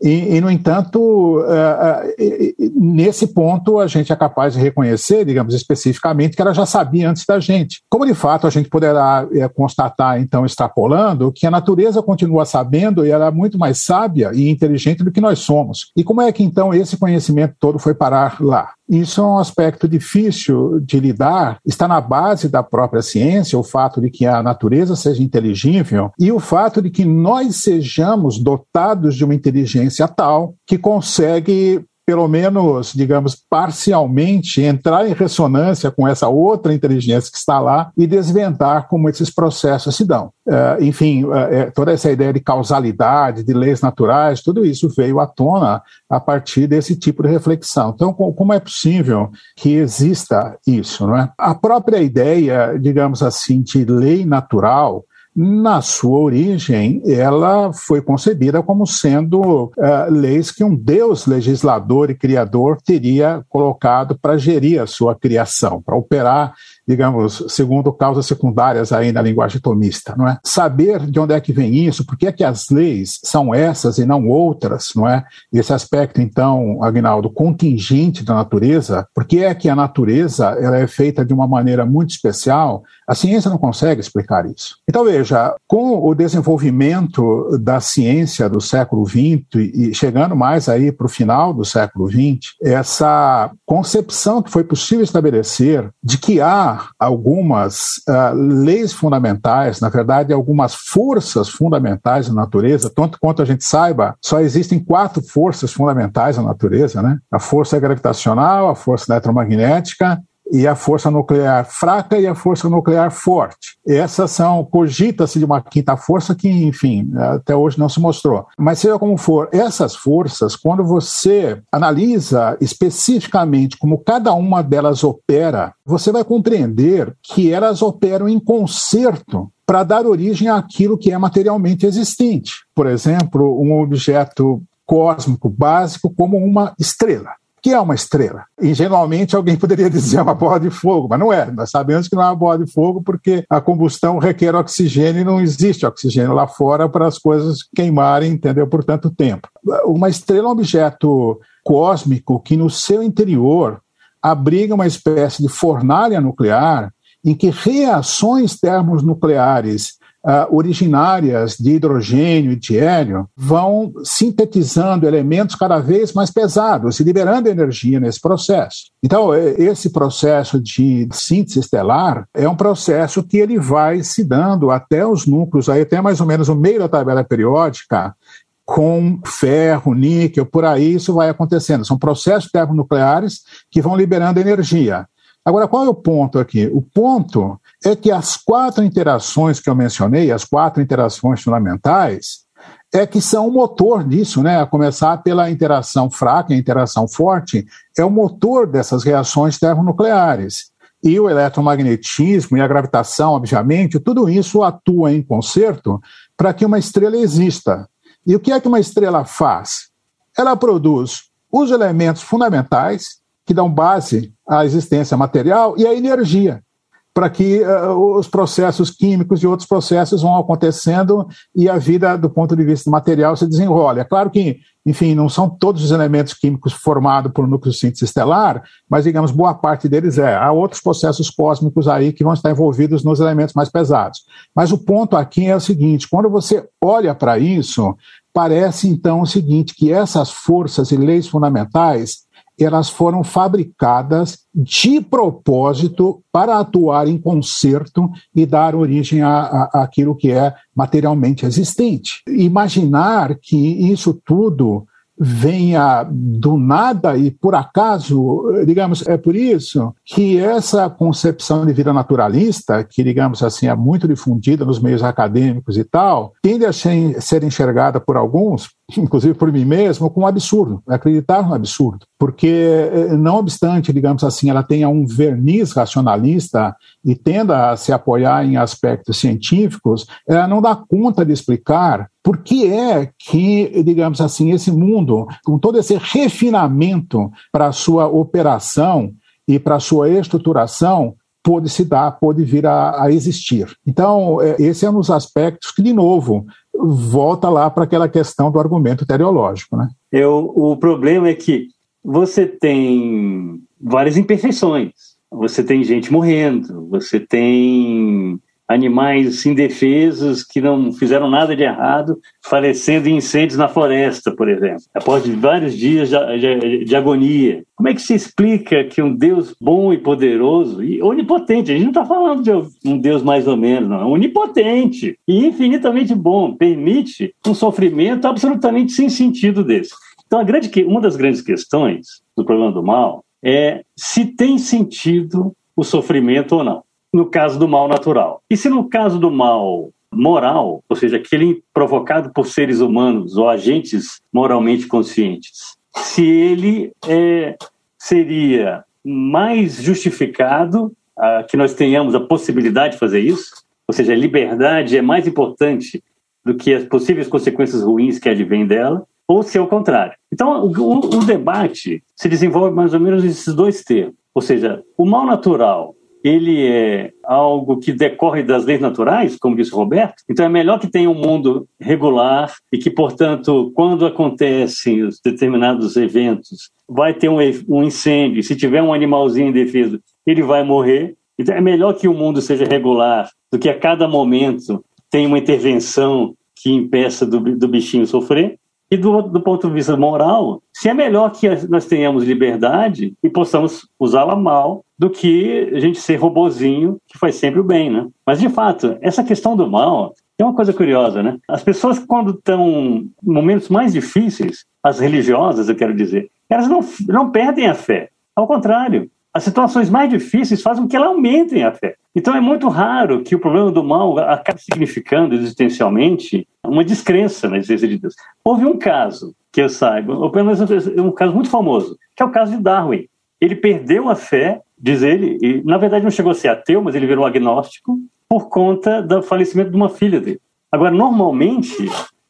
E, e no entanto, uh, uh, nesse ponto, a gente é capaz de reconhecer, digamos especificamente, que ela já sabia antes da gente. Como de fato a gente poderá uh, constatar, então, extrapolando, que a natureza continua sabendo e ela é muito mais sábia e inteligente do que nós somos. E como é que então esse conhecimento todo foi parar lá? Isso é um aspecto difícil de lidar, está na base da própria ciência, o fato de que a natureza seja inteligível e o fato de que nós sejamos dotados de uma inteligência tal que consegue pelo menos, digamos, parcialmente, entrar em ressonância com essa outra inteligência que está lá e desvendar como esses processos se dão. Uh, enfim, uh, toda essa ideia de causalidade, de leis naturais, tudo isso veio à tona a partir desse tipo de reflexão. Então, como é possível que exista isso? Não é? A própria ideia, digamos assim, de lei natural na sua origem, ela foi concebida como sendo uh, leis que um Deus legislador e criador teria colocado para gerir a sua criação, para operar digamos, segundo causas secundárias aí na linguagem tomista, não é? Saber de onde é que vem isso, por que é que as leis são essas e não outras, não é? Esse aspecto, então, Agnaldo, contingente da natureza, por que é que a natureza ela é feita de uma maneira muito especial? A ciência não consegue explicar isso. Então, veja, com o desenvolvimento da ciência do século XX e chegando mais aí para o final do século XX, essa concepção que foi possível estabelecer de que há algumas uh, leis fundamentais, na verdade, algumas forças fundamentais na natureza, tanto quanto a gente saiba, só existem quatro forças fundamentais na natureza, né? A força gravitacional, a força eletromagnética, e a força nuclear fraca e a força nuclear forte. Essas são, cogita-se de uma quinta força que, enfim, até hoje não se mostrou. Mas seja como for, essas forças, quando você analisa especificamente como cada uma delas opera, você vai compreender que elas operam em concerto para dar origem àquilo que é materialmente existente. Por exemplo, um objeto cósmico básico como uma estrela que é uma estrela. Ingenuamente, alguém poderia dizer uma bola de fogo, mas não é. Nós sabemos que não é uma bola de fogo porque a combustão requer oxigênio e não existe oxigênio lá fora para as coisas queimarem, entendeu, por tanto tempo. Uma estrela é um objeto cósmico que no seu interior abriga uma espécie de fornalha nuclear em que reações termonucleares uh, originárias de hidrogênio e de hélio vão sintetizando elementos cada vez mais pesados e liberando energia nesse processo. Então, esse processo de síntese estelar é um processo que ele vai se dando até os núcleos, aí até mais ou menos o meio da tabela periódica, com ferro, níquel, por aí isso vai acontecendo. São processos termonucleares que vão liberando energia. Agora, qual é o ponto aqui? O ponto é que as quatro interações que eu mencionei, as quatro interações fundamentais, é que são o motor disso, né? A começar pela interação fraca, a interação forte, é o motor dessas reações termonucleares. E o eletromagnetismo e a gravitação, obviamente, tudo isso atua em concerto para que uma estrela exista. E o que é que uma estrela faz? Ela produz os elementos fundamentais que dão base à existência material e à energia para que uh, os processos químicos e outros processos vão acontecendo e a vida, do ponto de vista material, se desenrola. É claro que, enfim, não são todos os elementos químicos formados por núcleo síntese estelar, mas, digamos, boa parte deles é. Há outros processos cósmicos aí que vão estar envolvidos nos elementos mais pesados. Mas o ponto aqui é o seguinte: quando você olha para isso, parece então o seguinte, que essas forças e leis fundamentais elas foram fabricadas de propósito para atuar em concerto e dar origem aquilo que é materialmente existente. Imaginar que isso tudo venha do nada e por acaso, digamos, é por isso que essa concepção de vida naturalista, que digamos assim é muito difundida nos meios acadêmicos e tal, tende a ser enxergada por alguns inclusive por mim mesmo, com um absurdo, acreditar no absurdo, porque eh, não obstante, digamos assim, ela tenha um verniz racionalista e tenda a se apoiar em aspectos científicos, ela não dá conta de explicar por que é que, digamos assim, esse mundo, com todo esse refinamento para a sua operação e para a sua estruturação, pôde se dar, pôde vir a, a, existir. Então, eh, esse é um dos aspectos que, de novo, volta lá para aquela questão do argumento teleológico. Né? Eu, o problema é que você tem várias imperfeições. Você tem gente morrendo, você tem animais indefesos que não fizeram nada de errado, falecendo em incêndios na floresta, por exemplo, após vários dias de, de, de, agonia. Como é que se explica que um Deus bom e poderoso e onipotente, a gente não está falando de um Deus mais ou menos, não, é onipotente e infinitamente bom, permite um sofrimento absolutamente sem sentido desse. Então, a grande, uma das grandes questões do problema do mal é se tem sentido o sofrimento ou não no caso do mal natural. E se no caso do mal moral, ou seja, aquele provocado por seres humanos ou agentes moralmente conscientes, se ele é, seria mais justificado ah, que nós tenhamos a possibilidade de fazer isso, ou seja, a liberdade é mais importante do que as possíveis consequências ruins que advêm dela, ou se é o contrário. Então, o, o debate se desenvolve mais ou menos nesses dois termos, ou seja, o mal natural ele é algo que decorre das leis naturais, como disse o Roberto, então é melhor que tenha um mundo regular e que, portanto, quando acontecem os determinados eventos, vai ter um, um incêndio, se tiver um animalzinho indefeso, ele vai morrer. Então é melhor que o mundo seja regular do que a cada momento tem uma intervenção que impeça do, do bichinho sofrer. E do, do, ponto de vista moral, se é melhor que nós tenhamos liberdade e possamos usá-la mal do que a gente ser robozinho que faz sempre o bem, né? Mas, de fato, essa questão do mal é uma coisa curiosa, né? As pessoas, quando estão em momentos mais difíceis, as religiosas, eu quero dizer, elas não, não perdem a fé. Ao contrário, as situações mais difíceis fazem com que elas aumentem a fé. Então é muito raro que o problema do mal acabe significando existencialmente uma descrença na existência de Deus. Houve um caso que eu saiba, ou pelo menos um caso muito famoso, que é o caso de Darwin. Ele perdeu a fé, diz ele, e na verdade não chegou a ser ateu, mas ele virou agnóstico por conta do falecimento de uma filha dele. Agora, normalmente,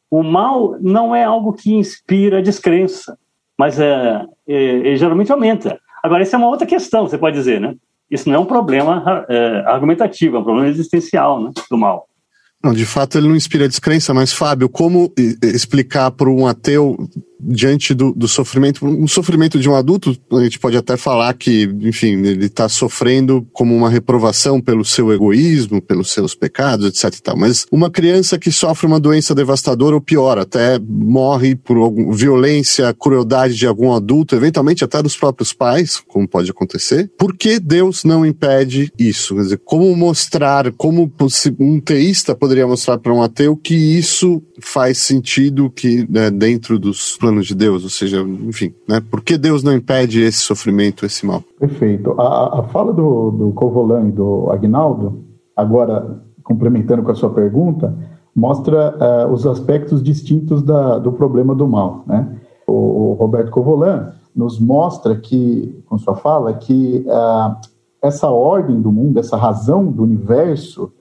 o mal não é algo que inspira descrença, mas é, é, geralmente aumenta. Agora, essa é uma outra questão, você pode dizer, né? Isso não é um problema é, argumentativo, é um problema existencial né, do mal. Não, de fato ele não inspira descrença, mas Fábio, como explicar para um ateu diante do, do sofrimento, um sofrimento de um adulto, a gente pode até falar que, enfim, ele está sofrendo como uma reprovação pelo seu egoísmo, pelos seus pecados, etc tal. Mas uma criança que sofre uma doença devastadora ou pior, até morre por algum, violência, crueldade de algum adulto, eventualmente até dos próprios pais, como pode acontecer, por que Deus não impede isso? Quer dizer, como mostrar, como um teísta poderia mostrar para um ateu que isso faz sentido que né, dentro dos planos de Deus, ou seja, enfim, né? Por que Deus não impede esse sofrimento, esse mal? Perfeito. A, a fala do, do Covolan e do Agnaldo agora complementando com a sua pergunta, mostra uh, os aspectos distintos da, do problema do mal. Né? O, o, Roberto Covolan nos mostra que, com sua fala, que uh, essa ordem do mundo, essa razão do universo,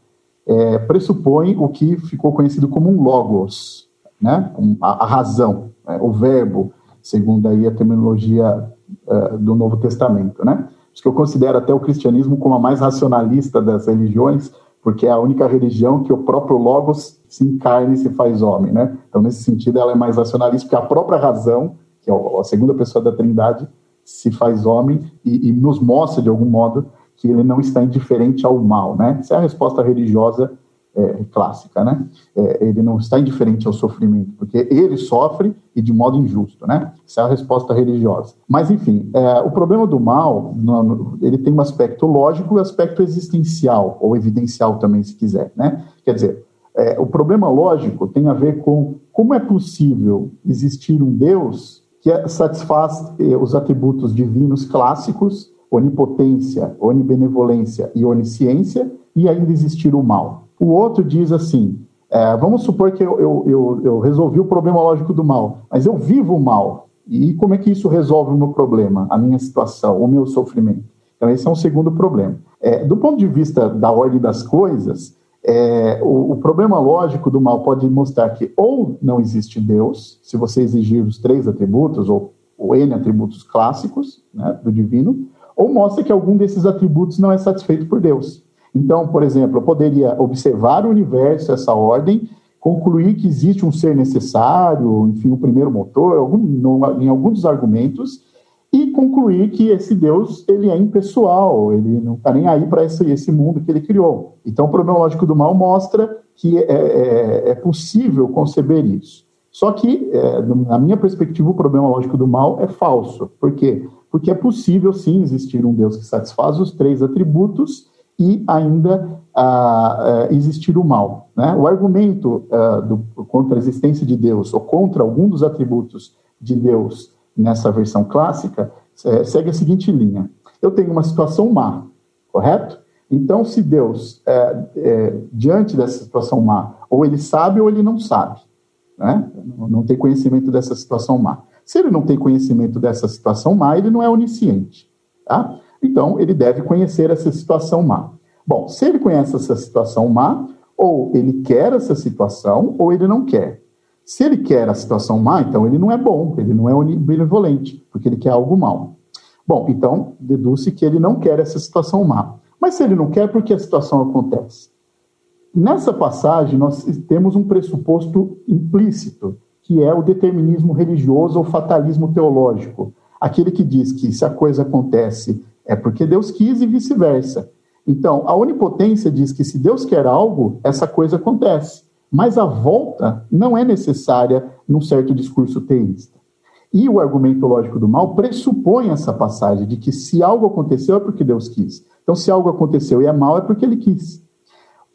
é, pressupõe o que ficou conhecido como um logos, né? a, a razão, o verbo, segundo aí a terminologia uh, do Novo Testamento. Né? Acho que eu considero até o cristianismo como a mais racionalista das religiões, porque é a única religião que o próprio logos se encarna e se faz homem. Né? Então, nesse sentido, ela é mais racionalista, porque a própria razão, que é a segunda pessoa da trindade, se faz homem e, e nos mostra, de algum modo, que ele não está indiferente ao mal, né? Essa é a resposta religiosa é, clássica, né? É, ele não está indiferente ao sofrimento, porque ele sofre e de modo injusto, né? Essa é a resposta religiosa. Mas, enfim, é, o problema do mal, no, no, ele tem um aspecto lógico e um aspecto existencial, ou evidencial também, se quiser, né? Quer dizer, é, o problema lógico tem a ver com como é possível existir um Deus que satisfaz eh, os atributos divinos clássicos onipotência, onibenevolência e onisciência, e ainda existir o mal. O outro diz assim: é, vamos supor que eu, eu, eu, eu, resolvi o problema lógico do mal, mas eu vivo o mal. E como é que isso resolve o meu problema, a minha situação, o meu sofrimento? Então, esse é um segundo problema. É, do ponto de vista da ordem das coisas, é, o, o, problema lógico do mal pode mostrar que ou não existe Deus, se você exigir os três atributos, ou, ou N atributos clássicos né, do divino, ou mostra que algum desses atributos não é satisfeito por Deus. Então, por exemplo, eu poderia observar o universo, essa ordem, concluir que existe um ser necessário, enfim, o primeiro motor, algum, no, em alguns dos argumentos, e concluir que esse Deus ele é impessoal, ele não está nem aí para esse, esse mundo que ele criou. Então, o problema lógico do mal mostra que é, é, é possível conceber isso. Só que, é, na minha perspectiva, o problema lógico do mal é falso. Por quê? porque é possível sim existir um Deus que satisfaz os três atributos e ainda ah, existir o mal. Né? O argumento ah, do, contra a existência de Deus ou contra algum dos atributos de Deus nessa versão clássica é, segue a seguinte linha: eu tenho uma situação má, correto? Então, se Deus, é, é, diante dessa situação má, ou ele sabe ou ele não sabe, né? não tem conhecimento dessa situação má. Se ele não tem conhecimento dessa situação má, ele não é onisciente. Tá? Então, ele deve conhecer essa situação má. Bom, se ele conhece essa situação má, ou ele quer essa situação, ou ele não quer. Se ele quer a situação má, então ele não é bom, ele não é benevolente, porque ele quer algo mal. Bom, então deduz-se que ele não quer essa situação má. Mas se ele não quer, por que a situação acontece? Nessa passagem, nós temos um pressuposto implícito que é o determinismo religioso ou fatalismo teológico. Aquele que diz que se a coisa acontece é porque Deus quis e vice-versa. Então, a onipotência diz que se Deus quer algo, essa coisa acontece. Mas a volta não é necessária num certo discurso teísta. E o argumento lógico do mal pressupõe essa passagem de que se algo aconteceu é porque Deus quis. Então, se algo aconteceu e é mal, é porque ele quis.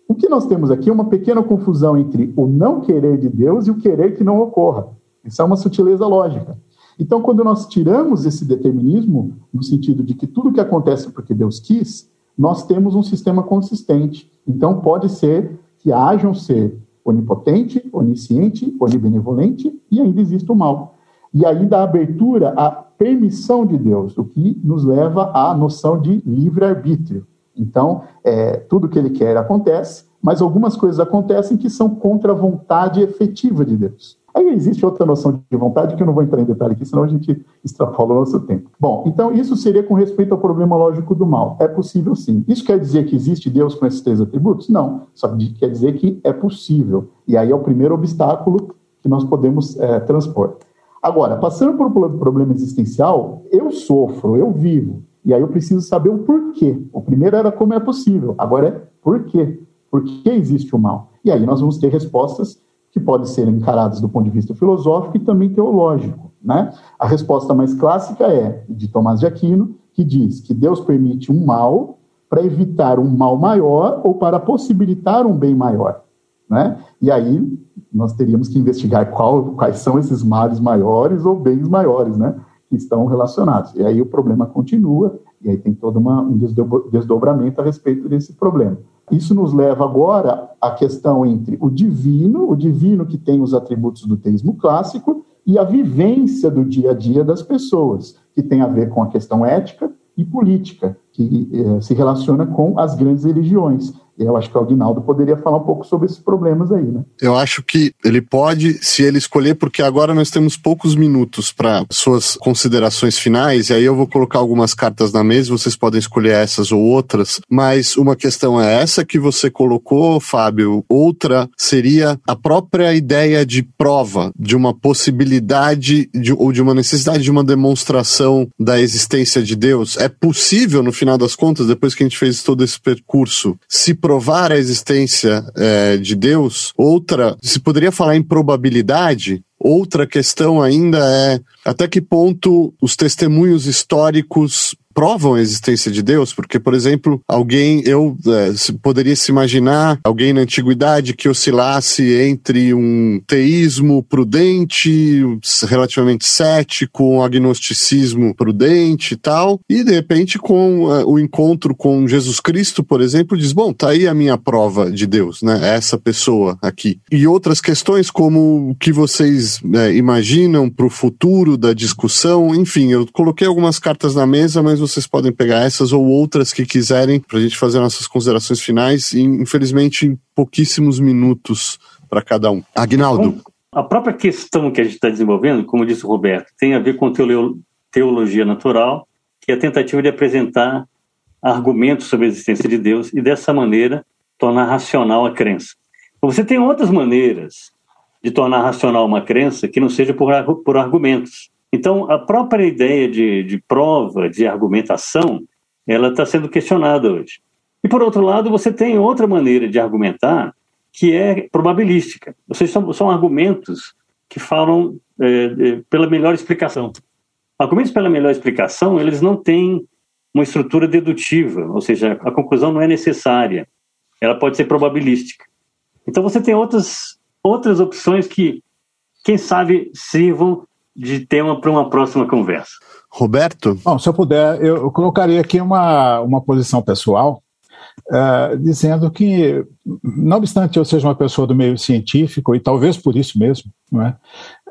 O que nós temos aqui é uma pequena confusão entre o não querer de Deus e o querer que não ocorra. Isso é uma sutileza lógica. Então, quando nós tiramos esse determinismo, no sentido de que tudo que acontece porque Deus quis, nós temos um sistema consistente. Então, pode ser que haja um ser onipotente, onisciente, onibenevolente e ainda exista o mal. E aí dá abertura à permissão de Deus, o que nos leva à noção de livre-arbítrio. Então, é, tudo que ele quer acontece, mas algumas coisas acontecem que são contra a vontade efetiva de Deus. Aí existe outra noção de vontade que eu não vou entrar em detalhe aqui, senão a gente extrapola o nosso tempo. Bom, então isso seria com respeito ao problema lógico do mal. É possível sim. Isso quer dizer que existe Deus com esses três atributos? Não. Só quer dizer que é possível. E aí é o primeiro obstáculo que nós podemos é, transpor. Agora, passando por um problema existencial, eu sofro, eu vivo. E aí eu preciso saber o porquê. O primeiro era como é possível, agora é por quê. Por que existe o mal? E aí nós vamos ter respostas que podem ser encaradas do ponto de vista filosófico e também teológico. Né? A resposta mais clássica é de Tomás de Aquino, que diz que Deus permite um mal para evitar um mal maior ou para possibilitar um bem maior. Né? E aí nós teríamos que investigar qual, quais são esses males maiores ou bens maiores, né? que estão relacionados. E aí o problema continua, e aí tem todo uma, um desdobramento a respeito desse problema. Isso nos leva agora à questão entre o divino, o divino que tem os atributos do teísmo clássico, e a vivência do dia a dia das pessoas, que tem a ver com a questão ética e política, que eh, se relaciona com as grandes religiões. Eu acho que o Aguinaldo poderia falar um pouco sobre esses problemas aí, né? Eu acho que ele pode, se ele escolher, porque agora nós temos poucos minutos para suas considerações finais, e aí eu vou colocar algumas cartas na mesa, vocês podem escolher essas ou outras, mas uma questão é essa que você colocou, Fábio, outra seria a própria ideia de prova, de uma possibilidade de, ou de uma necessidade de uma demonstração da existência de Deus. É possível, no final das contas, depois que a gente fez todo esse percurso, se provar a existência é, de Deus, outra, se poderia falar em probabilidade, outra questão ainda é até que ponto os testemunhos históricos provam a existência de Deus, porque, por exemplo, alguém, eu é, poderia se imaginar alguém na antiguidade que oscilasse entre um teísmo prudente, relativamente cético, um agnosticismo prudente e tal, e de repente com uh, o encontro com Jesus Cristo, por exemplo, diz, bom, tá aí a minha prova de Deus, né, essa pessoa aqui. E outras questões como o que vocês é, imaginam para o futuro da discussão, enfim, eu coloquei algumas cartas na mesa, mas vocês podem pegar essas ou outras que quiserem para a gente fazer nossas considerações finais. E, infelizmente, em pouquíssimos minutos para cada um. Agnaldo. A própria questão que a gente está desenvolvendo, como disse o Roberto, tem a ver com teologia natural, que é a tentativa de apresentar argumentos sobre a existência de Deus e, dessa maneira, tornar racional a crença. Então, você tem outras maneiras de tornar racional uma crença que não seja por, por argumentos. Então, a própria ideia de, de prova, de argumentação, ela está sendo questionada hoje. E, por outro lado, você tem outra maneira de argumentar, que é probabilística. Ou seja, são, são argumentos que falam é, é, pela melhor explicação. Argumentos pela melhor explicação, eles não têm uma estrutura dedutiva, ou seja, a conclusão não é necessária. Ela pode ser probabilística. Então, você tem outras, outras opções que, quem sabe, sirvam de tema para uma próxima conversa. Roberto? Bom, se eu puder, eu, colocaria aqui uma, uma posição pessoal, uh, dizendo que, não obstante eu seja uma pessoa do meio científico, e talvez por isso mesmo, é?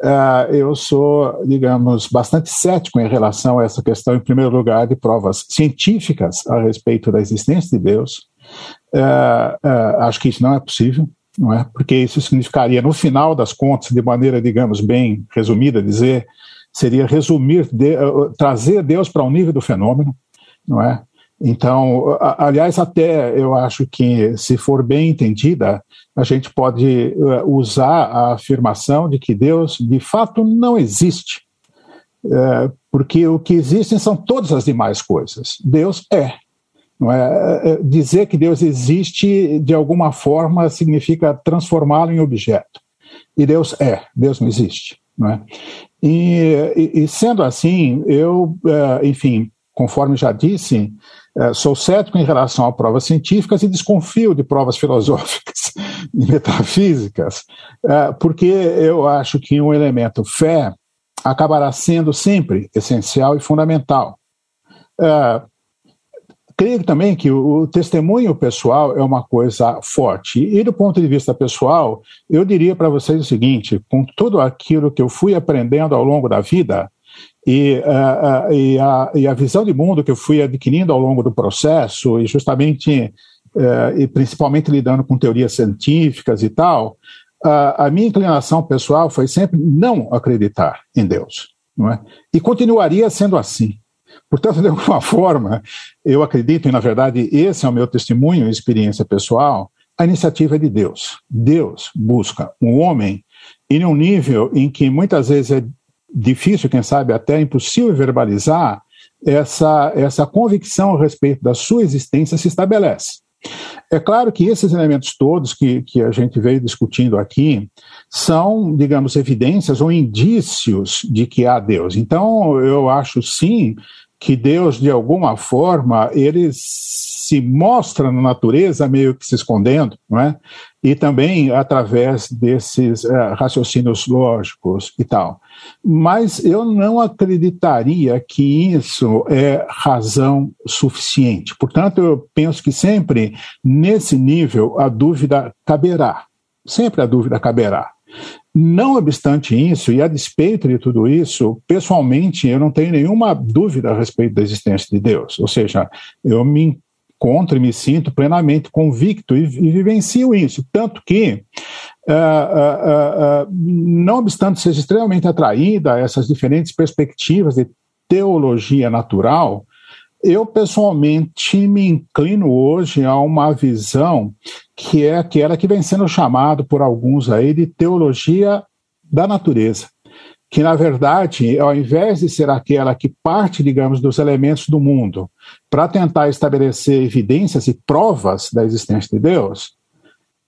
uh, eu sou, digamos, bastante cético em relação a essa questão, em primeiro lugar, de provas científicas a respeito da existência de Deus. Uh, acho que isso não é possível não é? Porque isso significaria, no final das contas, de maneira, digamos, bem resumida, dizer, seria resumir, de, uh, trazer Deus para o um nível do fenômeno, não é? Então, aliás, até eu acho que, se for bem entendida, a gente pode uh, usar a afirmação de que Deus, de fato, não existe. Porque o que existem são todas as demais coisas. Deus é. É? é, é dizer que Deus existe de alguma forma significa transformá-lo em objeto. E Deus é, Deus não existe. Não é? E, e, e sendo assim, eu, é, enfim, conforme já disse, sou cético em relação a provas científicas e desconfio de provas filosóficas e metafísicas, porque eu acho que um elemento fé acabará sendo sempre essencial e fundamental creio também que o, testemunho pessoal é uma coisa forte. E do ponto de vista pessoal, eu diria para vocês o seguinte: com tudo aquilo que eu fui aprendendo ao longo da vida, e, uh, uh, e, a, e, a, visão de mundo que eu fui adquirindo ao longo do processo, e justamente, uh, e principalmente lidando com teorias científicas e tal, a minha inclinação pessoal foi sempre não acreditar em Deus. Não é? E continuaria sendo assim. Portanto, de alguma forma, eu acredito, e na verdade esse é o meu testemunho e experiência pessoal, a iniciativa é de Deus. Deus busca um homem em um nível em que muitas vezes é difícil, quem sabe até impossível verbalizar, essa, essa convicção a respeito da sua existência se estabelece. É claro que esses elementos todos que, que a gente veio discutindo aqui são, digamos, evidências ou indícios de que há Deus. Então, eu acho sim que Deus, de alguma forma, ele se mostra na natureza meio que se escondendo, não é? E também através desses uh, raciocínios lógicos e tal. Mas eu não acreditaria que isso é razão suficiente. Portanto, eu penso que sempre nesse nível a dúvida caberá. Sempre a dúvida caberá. Não obstante isso, e a despeito de tudo isso, pessoalmente eu não tenho nenhuma dúvida a respeito da existência de Deus. Ou seja, eu me encontro e me sinto plenamente convicto e, e vivencio isso. Tanto que, uh, uh, uh, não obstante seja extremamente atraída a essas diferentes perspectivas de teologia natural, eu pessoalmente me inclino hoje a uma visão que é aquela que vem sendo chamado por alguns aí de teologia da natureza que, na verdade, ao invés de ser aquela que parte, digamos, dos elementos do mundo para tentar estabelecer evidências e provas da existência de Deus,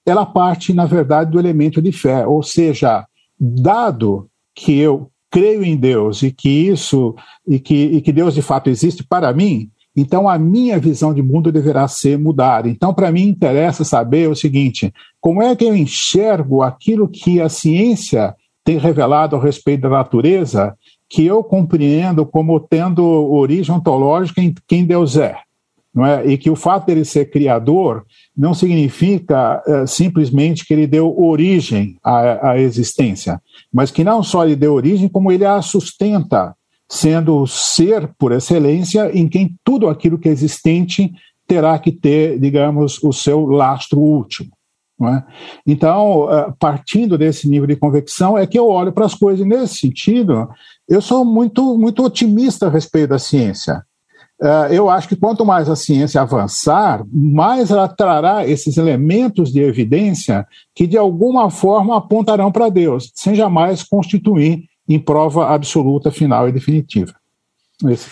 ela parte, na verdade, do elemento de fé. Ou seja, dado que eu creio em Deus e que isso e que, e que Deus de fato existe para mim, então a minha visão de mundo deverá ser mudada. Então, para mim, interessa saber o seguinte: como é que eu enxergo aquilo que a ciência tem revelado a respeito da natureza que eu compreendo como tendo origem ontológica em quem Deus é. Não é? E que o fato dele ser criador não significa é, simplesmente que ele deu origem à, à, existência, mas que não só ele deu origem, como ele a sustenta, sendo o ser por excelência em quem tudo aquilo que é existente terá que ter, digamos, o seu lastro último. É? Então, eh, partindo desse nível de convicção, é que eu olho para as coisas nesse sentido. Eu sou muito, muito otimista a respeito da ciência. Eh, eu acho que quanto mais a ciência avançar, mais ela trará esses elementos de evidência que, de alguma forma, apontarão para Deus, sem jamais constituir em prova absoluta, final e definitiva.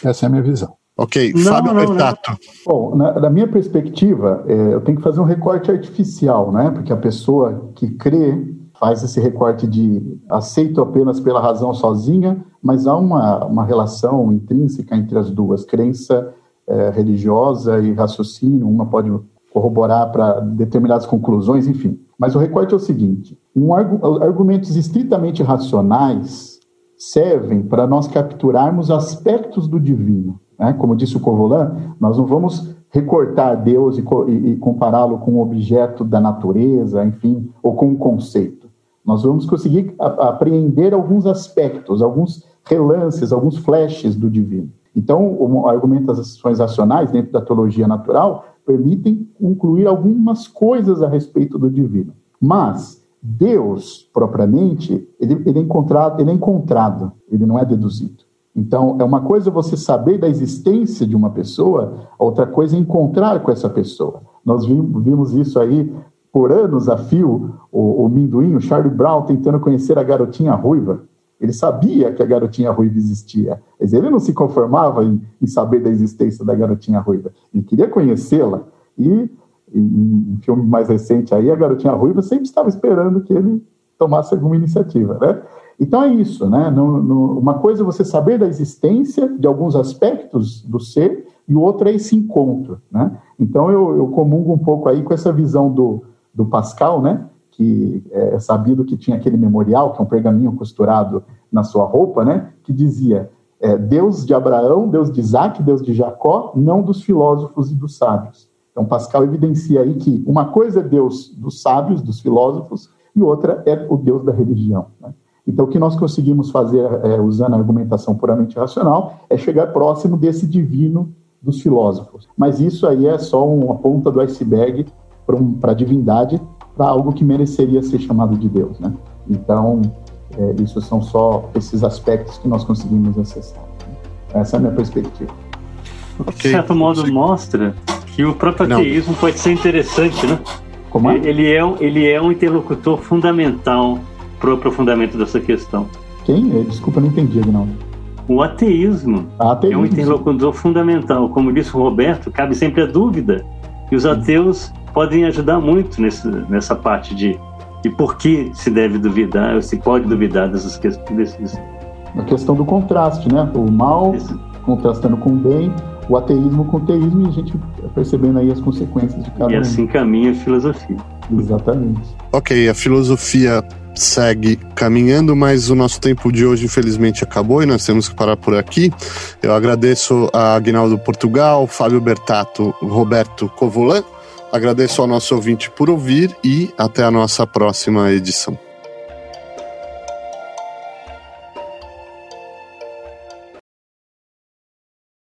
essa é a minha visão. Ok, não, Fábio não, Bertato. Bom, na, na, minha perspectiva, é, eu tenho que fazer um recorte artificial, né? Porque a pessoa que crê faz esse recorte de aceito apenas pela razão sozinha, mas há uma, uma relação intrínseca entre as duas, crença é, religiosa e raciocínio, uma pode corroborar para determinadas conclusões, enfim. Mas o recorte é o seguinte: um, argumentos estritamente racionais servem para nós capturarmos aspectos do divino né? Como disse o Corvolan, nós não vamos recortar Deus e, e, compará-lo com um objeto da natureza, enfim, ou com um conceito. Nós vamos conseguir apreender alguns aspectos, alguns relances, alguns flashes do divino. Então, argumentações racionais dentro da teologia natural permitem incluir algumas coisas a respeito do divino. Mas Deus, propriamente, ele, ele, é encontrado, ele é encontrado, ele não é deduzido. Então, é uma coisa você saber da existência de uma pessoa, outra coisa é encontrar com essa pessoa. Nós vimos isso aí por anos a fio, o, o o Charlie Brown, tentando conhecer a garotinha ruiva. Ele sabia que a garotinha ruiva existia, mas ele não se conformava em, em saber da existência da garotinha ruiva. Ele queria conhecê-la. E em um filme mais recente aí, a garotinha ruiva sempre estava esperando que ele tomasse alguma iniciativa, né? Então é isso, né? No, no, uma coisa é você saber da existência de alguns aspectos do ser e o outro é esse encontro, né? Então eu, eu comungo um pouco aí com essa visão do, do Pascal, né? Que é sabido que tinha aquele memorial, que é um pergaminho costurado na sua roupa, né? Que dizia é, Deus de Abraão, Deus de Isaac, Deus de Jacó, não dos filósofos e dos sábios. Então Pascal evidencia aí que uma coisa é Deus dos sábios, dos filósofos, e outra é o Deus da religião. Né? Então, o que nós conseguimos fazer, é, usando a argumentação puramente racional, é chegar próximo desse divino dos filósofos. Mas isso aí é só uma ponta do iceberg para um, a divindade, para algo que mereceria ser chamado de Deus. Né? Então, é, isso são só esses aspectos que nós conseguimos acessar. Né? Essa é a minha perspectiva. Okay. De certo modo, mostra que o próprio ateísmo Não. pode ser interessante, né? Como é? Ele, é ele é um interlocutor fundamental para o aprofundamento dessa questão. Quem? Desculpa, não entendi, Agnaldo. O ateísmo, ateísmo, é um interlocutor fundamental. Como disse o Roberto, cabe sempre a dúvida. E os ateus podem ajudar muito nesse, nessa parte de, de por que se deve duvidar, ou se pode duvidar dessas questões. A questão do contraste, né? O mal contrastando com o bem, o ateísmo com o teísmo e a gente percebendo aí as consequências de cada E um. assim caminha a filosofia. Exatamente. Ok, a filosofia segue caminhando, mas o nosso tempo de hoje infelizmente acabou e nós temos que parar por aqui. Eu agradeço a Aguinaldo Portugal, Fábio Bertato, Roberto Covolan. Agradeço ao nosso ouvinte por ouvir e até a nossa próxima edição.